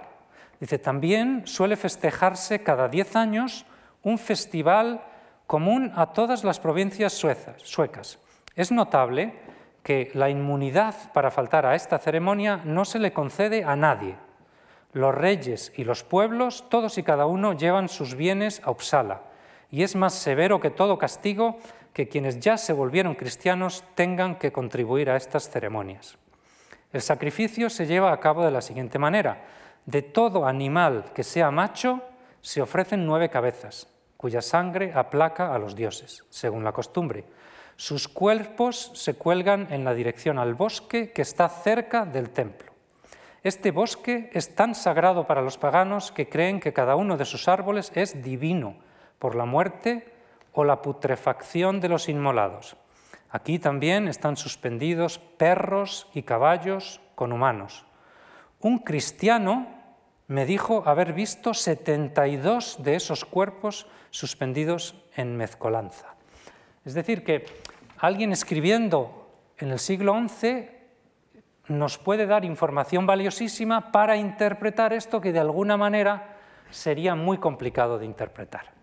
dice, también suele festejarse cada diez años un festival común a todas las provincias suecas. Es notable que la inmunidad para faltar a esta ceremonia no se le concede a nadie. Los reyes y los pueblos, todos y cada uno, llevan sus bienes a Uppsala, y es más severo que todo castigo que quienes ya se volvieron cristianos tengan que contribuir a estas ceremonias. El sacrificio se lleva a cabo de la siguiente manera. De todo animal que sea macho se ofrecen nueve cabezas, cuya sangre aplaca a los dioses, según la costumbre. Sus cuerpos se cuelgan en la dirección al bosque que está cerca del templo. Este bosque es tan sagrado para los paganos que creen que cada uno de sus árboles es divino por la muerte o la putrefacción de los inmolados. Aquí también están suspendidos perros y caballos con humanos. Un cristiano me dijo haber visto 72 de esos cuerpos suspendidos en mezcolanza. Es decir, que alguien escribiendo en el siglo XI nos puede dar información valiosísima para interpretar esto que de alguna manera sería muy complicado de interpretar.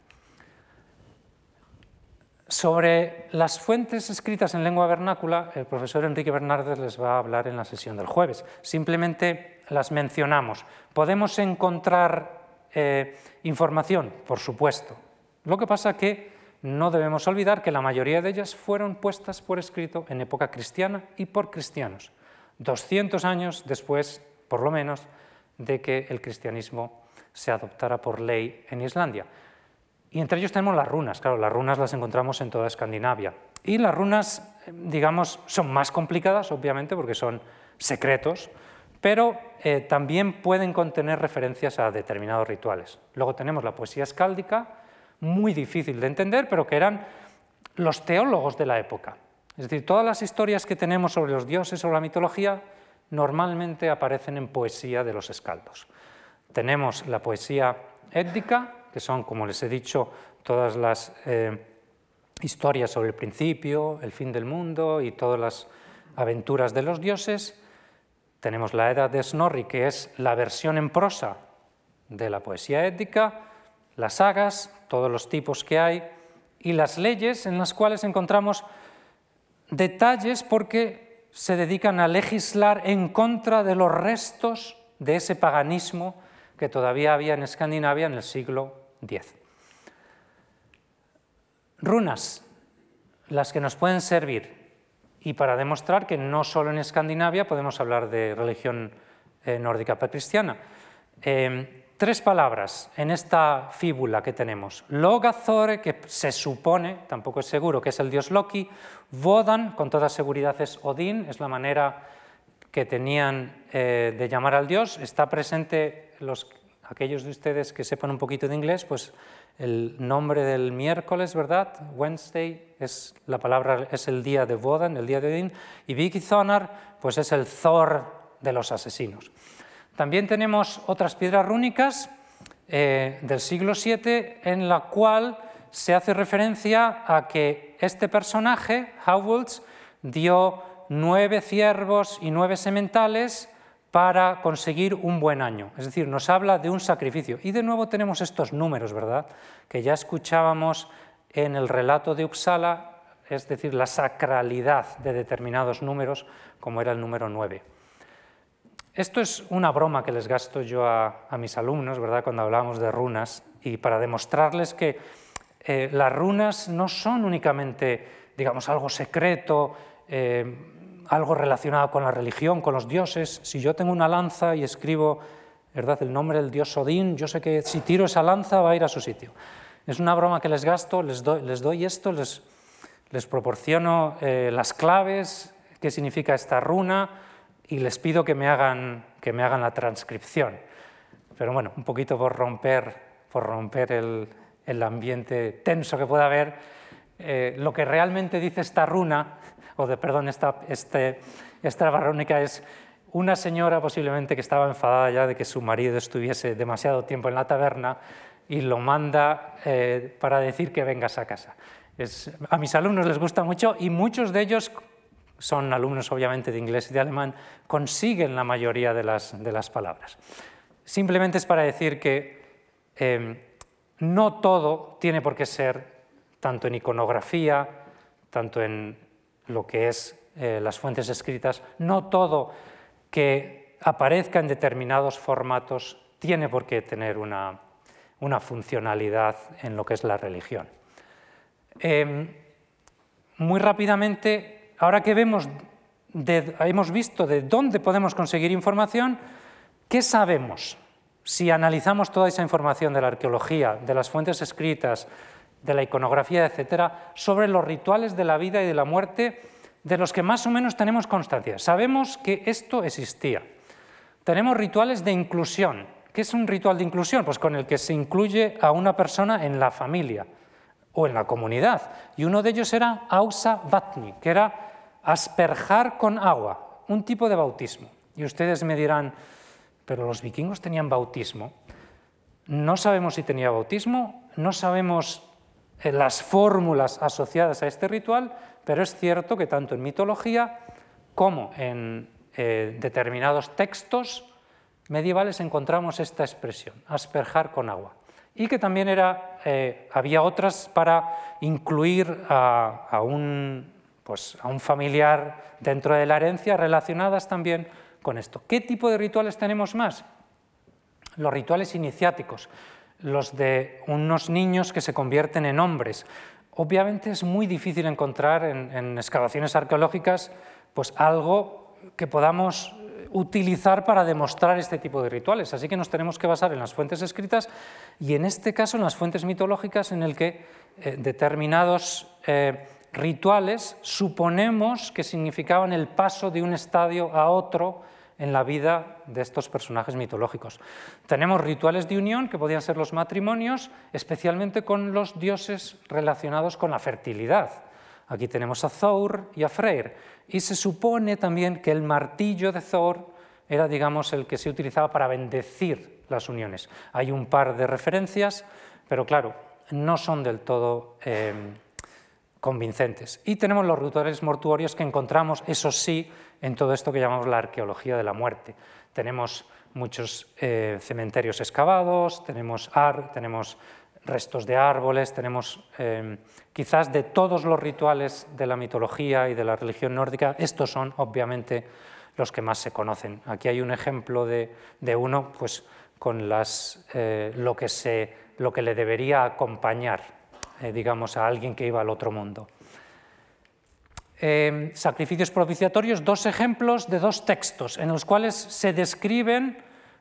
Sobre las fuentes escritas en lengua vernácula, el profesor Enrique Bernardes les va a hablar en la sesión del jueves. Simplemente las mencionamos. ¿Podemos encontrar eh, información? Por supuesto. Lo que pasa que no debemos olvidar que la mayoría de ellas fueron puestas por escrito en época cristiana y por cristianos, 200 años después, por lo menos, de que el cristianismo se adoptara por ley en Islandia. Y entre ellos tenemos las runas, claro, las runas las encontramos en toda Escandinavia. Y las runas, digamos, son más complicadas, obviamente, porque son secretos, pero eh, también pueden contener referencias a determinados rituales. Luego tenemos la poesía escáldica, muy difícil de entender, pero que eran los teólogos de la época. Es decir, todas las historias que tenemos sobre los dioses o la mitología normalmente aparecen en poesía de los escaldos. Tenemos la poesía étnica, que son, como les he dicho, todas las eh, historias sobre el principio, el fin del mundo y todas las aventuras de los dioses. Tenemos la Edad de Snorri, que es la versión en prosa de la poesía étnica, las sagas, todos los tipos que hay, y las leyes en las cuales encontramos detalles porque se dedican a legislar en contra de los restos de ese paganismo que todavía había en Escandinavia en el siglo X. Runas, las que nos pueden servir, y para demostrar que no solo en Escandinavia podemos hablar de religión eh, nórdica precristiana. Eh, tres palabras en esta fíbula que tenemos. Logazore, que se supone, tampoco es seguro, que es el dios Loki. Vodan, con toda seguridad es Odín, es la manera que tenían eh, de llamar al dios. Está presente, los, aquellos de ustedes que sepan un poquito de inglés, pues el nombre del miércoles, ¿verdad? Wednesday es la palabra, es el día de Vodan, el día de Odín. Y Vicky Zonar, pues es el Thor de los asesinos. También tenemos otras piedras rúnicas eh, del siglo VII en la cual se hace referencia a que este personaje, Howells, dio nueve ciervos y nueve sementales para conseguir un buen año. Es decir, nos habla de un sacrificio. Y de nuevo tenemos estos números, ¿verdad? Que ya escuchábamos en el relato de Uppsala, es decir, la sacralidad de determinados números, como era el número 9. Esto es una broma que les gasto yo a, mis alumnos, ¿verdad? Cuando hablamos de runas, y para demostrarles que eh, las runas no son únicamente, digamos, algo secreto, eh, algo relacionado con la religión, con los dioses. Si yo tengo una lanza y escribo ¿verdad? el nombre del dios Odín, yo sé que si tiro esa lanza va a ir a su sitio. Es una broma que les gasto, les doy, esto, les, les proporciono eh, las claves, qué significa esta runa, y les pido que me hagan, que me hagan la transcripción. Pero bueno, un poquito por romper, por romper el, el ambiente tenso que pueda haber, eh, lo que realmente dice esta runa, o de, perdón, esta, este, esta barrónica es una señora posiblemente que estaba enfadada ya de que su marido estuviese demasiado tiempo en la taberna y lo manda eh, para decir que vengas a casa. Es, a mis alumnos les gusta mucho y muchos de ellos son alumnos obviamente de inglés y de alemán, consiguen la mayoría de las, de las palabras. Simplemente es para decir que em, no todo tiene por qué ser, tanto en iconografía, tanto en lo que es eh, las fuentes escritas, no todo que aparezca en determinados formatos tiene por qué tener una, funcionalidad en lo que es la religión. Em, muy rápidamente ahora que vemos hemos visto de dónde podemos conseguir información, ¿qué sabemos Si analizamos toda esa información de la arqueología, de las fuentes escritas, de la iconografía, etcétera, sobre los rituales de la vida y de la muerte de los que más o menos tenemos constancia. Sabemos que esto existía. Tenemos rituales de inclusión. ¿Qué es un ritual de inclusión? Pues con el que se incluye a una persona en la familia o en la comunidad. Y uno de ellos era ausa vatni, que era asperjar con agua, un tipo de bautismo. Y ustedes me dirán, pero los vikingos tenían bautismo. No sabemos si tenía bautismo, no sabemos eh, las fórmulas asociadas a este ritual, pero es cierto que tanto en mitología como en eh, determinados textos medievales encontramos esta expresión, asperjar con agua, y que también era, eh, había otras para incluir a, un, pues, a un familiar dentro de la herencia relacionadas también con esto. ¿Qué tipo de rituales tenemos más? Los rituales iniciáticos los de unos niños que se convierten en hombres. Obviamente es muy difícil encontrar en, excavaciones arqueológicas pues algo que podamos utilizar para demostrar este tipo de rituales. Así que nos tenemos que basar en las fuentes escritas y en este caso en las fuentes mitológicas en el que eh, determinados eh, rituales suponemos que significaban el paso de un estadio a otro en la vida de estos personajes mitológicos. Tenemos rituales de unión, que podían ser los matrimonios, especialmente con los dioses relacionados con la fertilidad. Aquí tenemos a Thor y a Freyr. Y se supone también que el martillo de Thor era, digamos, el que se utilizaba para bendecir las uniones. Hay un par de referencias, pero claro, no son del todo eh, convincentes. Y tenemos los rituales mortuorios que encontramos, eso sí, en todo esto que llamamos la arqueología de la muerte. Tenemos muchos eh, cementerios excavados, tenemos, ar, tenemos restos de árboles, tenemos em, quizás de todos los rituales de la mitología y de la religión nórdica, estos son obviamente los que más se conocen. Aquí hay un ejemplo de, uno pues, con las, eh, lo, que se, lo que le debería acompañar, eh, digamos, a alguien que iba al otro mundo. Em, sacrificios propiciatorios, dos ejemplos de dos textos en los cuales se describen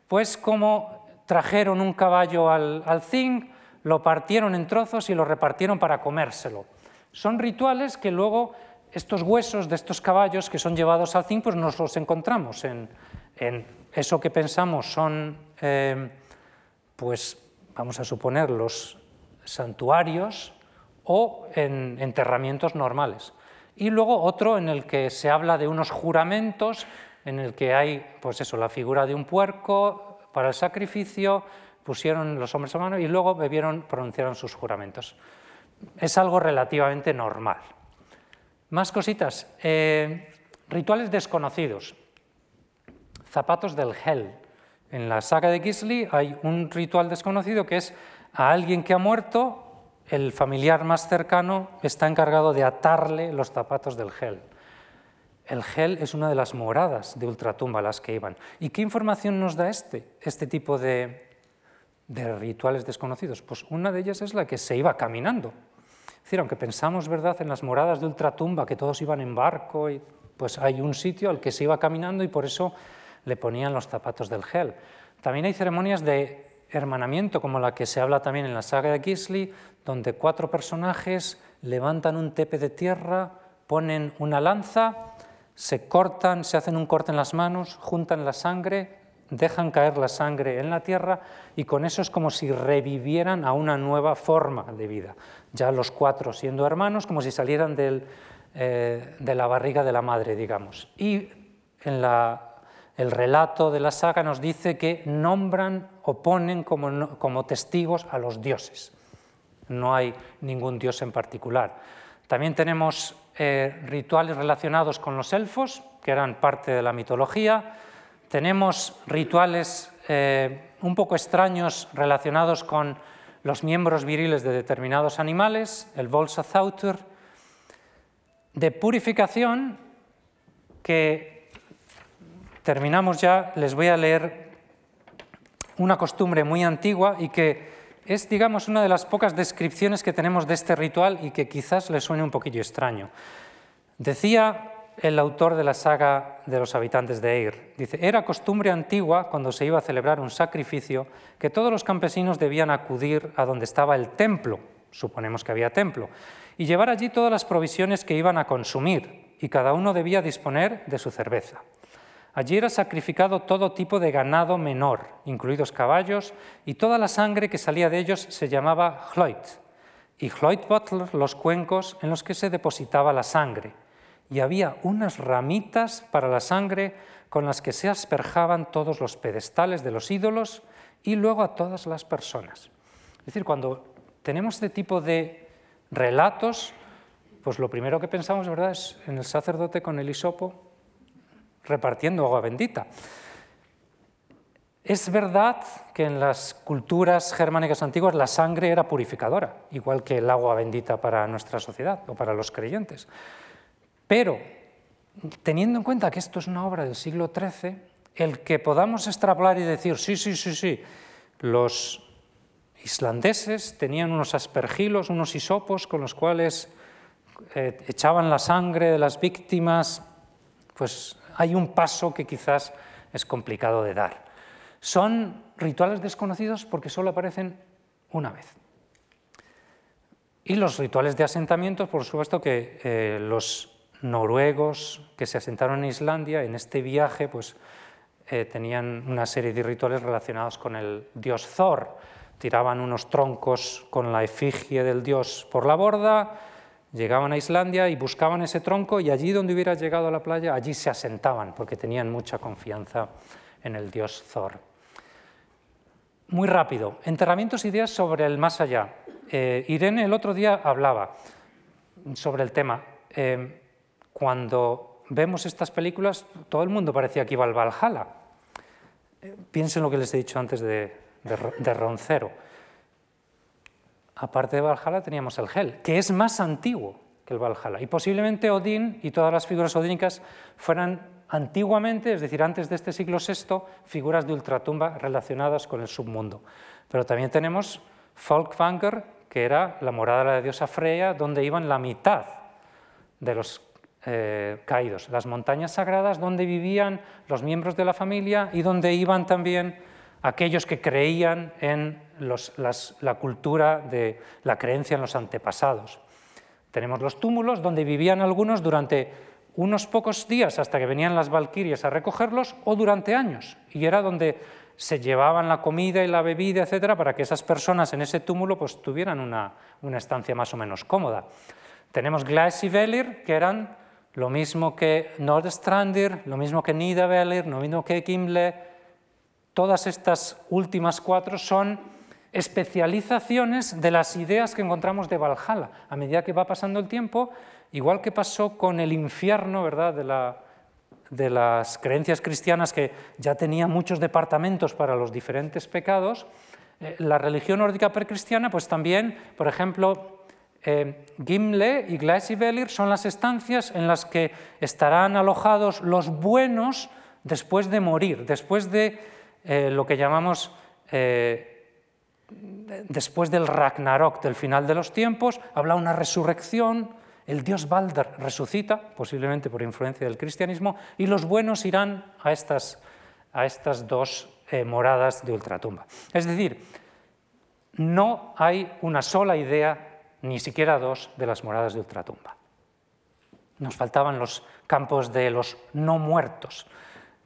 pues cómo trajeron un caballo al, al zinc, lo partieron en trozos y lo repartieron para comérselo. Son rituales que luego estos huesos de estos caballos que son llevados al zinc, pues nos los encontramos en, eso que pensamos son, em, pues vamos a suponer, los santuarios o en enterramientos normales y luego otro en el que se habla de unos juramentos, en el que hay, pues eso, la figura de un puerco para el sacrificio, pusieron los hombres a mano y luego bebieron, pronunciaron sus juramentos. Es algo relativamente normal. Más cositas. Eh, rituales desconocidos. Zapatos del Hel. En la saga de Gisli hay un ritual desconocido que es a alguien que ha muerto el familiar más cercano está encargado de atarle los zapatos del gel. El gel es una de las moradas de ultratumba a las que iban. ¿Y qué información nos da este, este tipo de, rituales desconocidos? Pues una de ellas es la que se iba caminando. Es decir, aunque pensamos ¿verdad? en las moradas de ultratumba, que todos iban en barco, y, pues hay un sitio al que se iba caminando y por eso le ponían los zapatos del gel. También hay ceremonias de hermanamiento, como la que se habla también en la saga de Gisli, donde cuatro personajes levantan un tepe de tierra, ponen una lanza, se cortan, se hacen un corte en las manos, juntan la sangre, dejan caer la sangre en la tierra y con eso es como si revivieran a una nueva forma de vida. Ya los cuatro siendo hermanos, como si salieran eh, de la barriga de la madre, digamos. Y en la el relato de la saga nos dice que nombran o ponen como, testigos a los dioses. No hay ningún dios en particular. También tenemos eh, rituales relacionados con los elfos, que eran parte de la mitología. Tenemos rituales eh, un poco extraños relacionados con los miembros viriles de determinados animales, el Volsa Zautur, de purificación que terminamos ya, les voy a leer una costumbre muy antigua y que es, digamos, una de las pocas descripciones que tenemos de este ritual y que quizás les suene un poquillo extraño. Decía el autor de la saga de los habitantes de Eir. Dice, era costumbre antigua, cuando se iba a celebrar un sacrificio, que todos los campesinos debían acudir a donde estaba el templo, suponemos que había templo, y llevar allí todas las provisiones que iban a consumir, y cada uno debía disponer de su cerveza. Allí era sacrificado todo tipo de ganado menor, incluidos caballos, y toda la sangre que salía de ellos se llamaba hloit, y hloit butler los cuencos en los que se depositaba la sangre y había unas ramitas para la sangre con las que se asperjaban todos los pedestales de los ídolos y luego a todas las personas. Es decir, cuando tenemos este tipo de relatos, pues lo primero que pensamos, ¿verdad?, es en el sacerdote con el hisopo repartiendo agua bendita. Es verdad que en las culturas germánicas antiguas la sangre era purificadora, igual que el agua bendita para nuestra sociedad o para los creyentes. Pero, teniendo en cuenta que esto es una obra del siglo XIII, el que podamos extrapolar y decir, sí, sí, sí, sí, los islandeses tenían unos aspergilos, unos hisopos con los cuales eh, echaban la sangre de las víctimas, pues hay un paso que quizás es complicado de dar. Son rituales desconocidos porque solo aparecen una vez. Y los rituales de asentamiento, por supuesto que eh, los noruegos que se asentaron en Islandia, en este viaje, pues eh, tenían una serie de rituales relacionados con el dios Thor. Tiraban unos troncos con la efigie del dios por la borda, llegaban a Islandia y buscaban ese tronco y allí donde hubiera llegado a la playa, allí se asentaban porque tenían mucha confianza en el dios Thor. Muy rápido, enterramientos e ideas sobre el más allá. Eh, Irene el otro día hablaba sobre el tema. Eh, cuando vemos estas películas, todo el mundo parecía que iba al Valhalla. Piensen lo que les he dicho antes de, Roncero. Aparte de Valhalla teníamos el Hel, que es más antiguo que el Valhalla. Y posiblemente Odín y todas las figuras odínicas fueran antiguamente, es decir, antes de este siglo VI, figuras de ultratumba relacionadas con el submundo. Pero también tenemos Folkvanger, que era la morada de la diosa Freya, donde iban la mitad de los eh, caídos, las montañas sagradas donde vivían los miembros de la familia y donde iban también aquellos que creían en la cultura de la creencia en los antepasados. Tenemos los túmulos donde vivían algunos durante unos pocos días hasta que venían las valquirias a recogerlos o durante años y era donde se llevaban la comida y la bebida, etcétera, para que esas personas en ese túmulo pues, tuvieran una, estancia más o menos cómoda. Tenemos Velir, que eran lo mismo que Nordstrandir, lo mismo que Nidavellir, lo mismo que Gimle, todas estas últimas cuatro son especializaciones de las ideas que encontramos de Valhalla. A medida que va pasando el tiempo, igual que pasó con el infierno ¿verdad? De, las creencias cristianas que ya tenía muchos departamentos para los diferentes pecados, eh, la religión nórdica precristiana, pues también, por ejemplo, eh, Gimle y Gleisivelir son las estancias en las que estarán alojados los buenos después de morir, después de eh, lo que llamamos eh, después del Ragnarok, del final de los tiempos, habla una resurrección, el dios Balder resucita, posiblemente por influencia del cristianismo, y los buenos irán a estas, a estas dos moradas de ultratumba. Es decir, no hay una sola idea ni siquiera dos de las moradas de ultratumba. Nos faltaban los campos de los no muertos,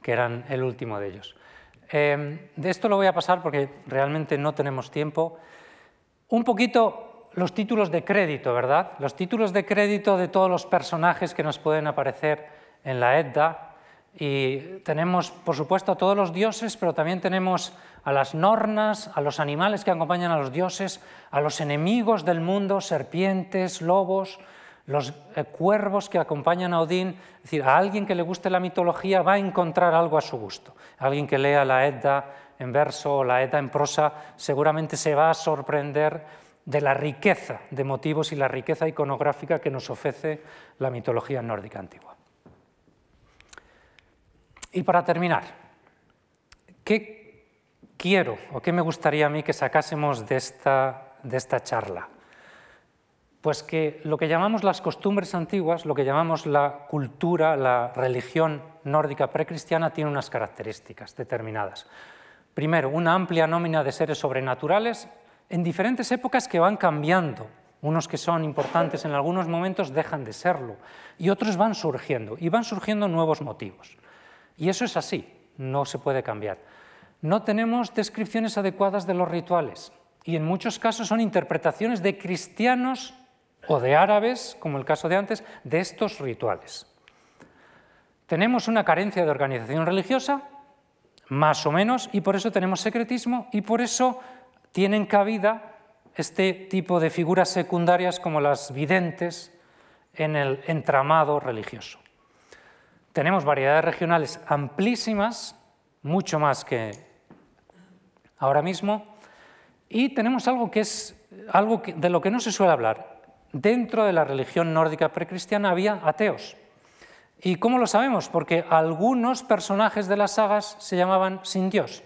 que eran el último de ellos. Em, de esto lo voy a pasar porque realmente no tenemos tiempo. Un poquito los títulos de crédito, ¿verdad? Los títulos de crédito de todos los personajes que nos pueden aparecer en la Edda. Y tenemos, por supuesto, a todos los dioses, pero también tenemos a las nornas, a los animales que acompañan a los dioses, a los enemigos del mundo, serpientes, lobos, los eh, cuervos que acompañan a Odín, es decir, a alguien que le guste la mitología va a encontrar algo a su gusto. Alguien que lea la Edda en verso o la Edda en prosa seguramente se va a sorprender de la riqueza de motivos y la riqueza iconográfica que nos ofrece la mitología nórdica antigua. Y para terminar, ¿qué quiero o qué me gustaría a mí que sacásemos de esta, de esta charla? Pues que lo que llamamos las costumbres antiguas, lo que llamamos la cultura, la religión nórdica precristiana, tiene unas características determinadas. Primero, una amplia nómina de seres sobrenaturales en diferentes épocas que van cambiando. Unos que son importantes en algunos momentos dejan de serlo y otros van surgiendo y van surgiendo nuevos motivos. Y eso es así, no se puede cambiar. No tenemos descripciones adecuadas de los rituales y en muchos casos son interpretaciones de cristianos o de árabes, como el caso de antes, de estos rituales. Tenemos una carencia de organización religiosa, más o menos, y por eso tenemos secretismo y por eso tienen cabida este tipo de figuras secundarias como las videntes en el entramado religioso. Tenemos variedades regionales amplísimas, mucho más que ahora mismo, y tenemos algo que es algo de lo que no se suele hablar, dentro de la religión nórdica precristiana había ateos. ¿Y cómo lo sabemos? Porque algunos personajes de las sagas se llamaban sin Dios.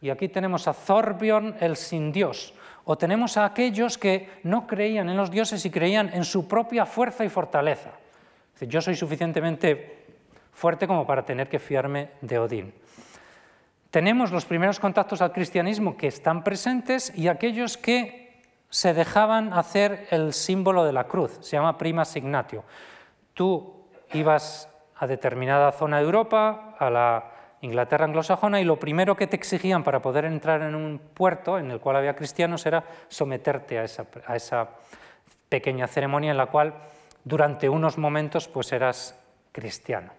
Y aquí tenemos a Thorbjorn el sin Dios, o tenemos a aquellos que no creían en los dioses y creían en su propia fuerza y fortaleza. Yo soy suficientemente fuerte como para tener que fiarme de Odín. Tenemos los primeros contactos al cristianismo que están presentes y aquellos que se dejaban hacer el símbolo de la cruz, se llama prima signatio. Tú ibas a determinada zona de Europa, a la Inglaterra anglosajona, y lo primero que te exigían para poder entrar en un puerto en el cual había cristianos era someterte a esa, pequeña ceremonia en la cual durante unos momentos pues eras cristiano.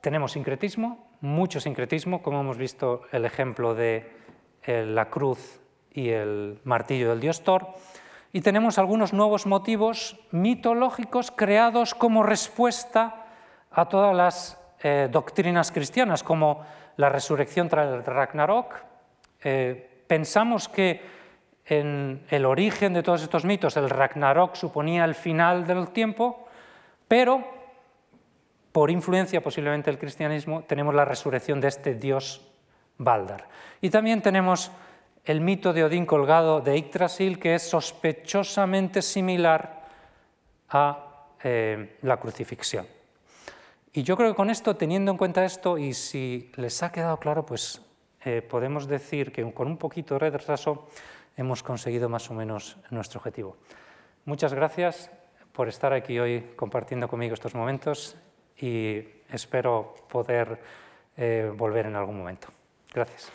Tenemos sincretismo, mucho sincretismo, como hemos visto el ejemplo de eh, la cruz y el martillo del dios Thor. Y tenemos algunos nuevos motivos mitológicos creados como respuesta a todas las eh, doctrinas cristianas, como la resurrección tras el Ragnarok. Eh, pensamos que en el origen de todos estos mitos el Ragnarok suponía el final del tiempo, pero por influencia posiblemente del cristianismo tenemos la resurrección de este dios Baldar. Y también tenemos el mito de Odín colgado de Yggdrasil, que es sospechosamente similar a eh, la crucifixión. Y yo creo que con esto, teniendo en cuenta esto, y si les ha quedado claro, pues eh, podemos decir que con un poquito de retraso hemos conseguido más o menos nuestro objetivo. Muchas gracias por estar aquí hoy compartiendo conmigo estos momentos y espero poder eh, volver en algún momento. Gracias.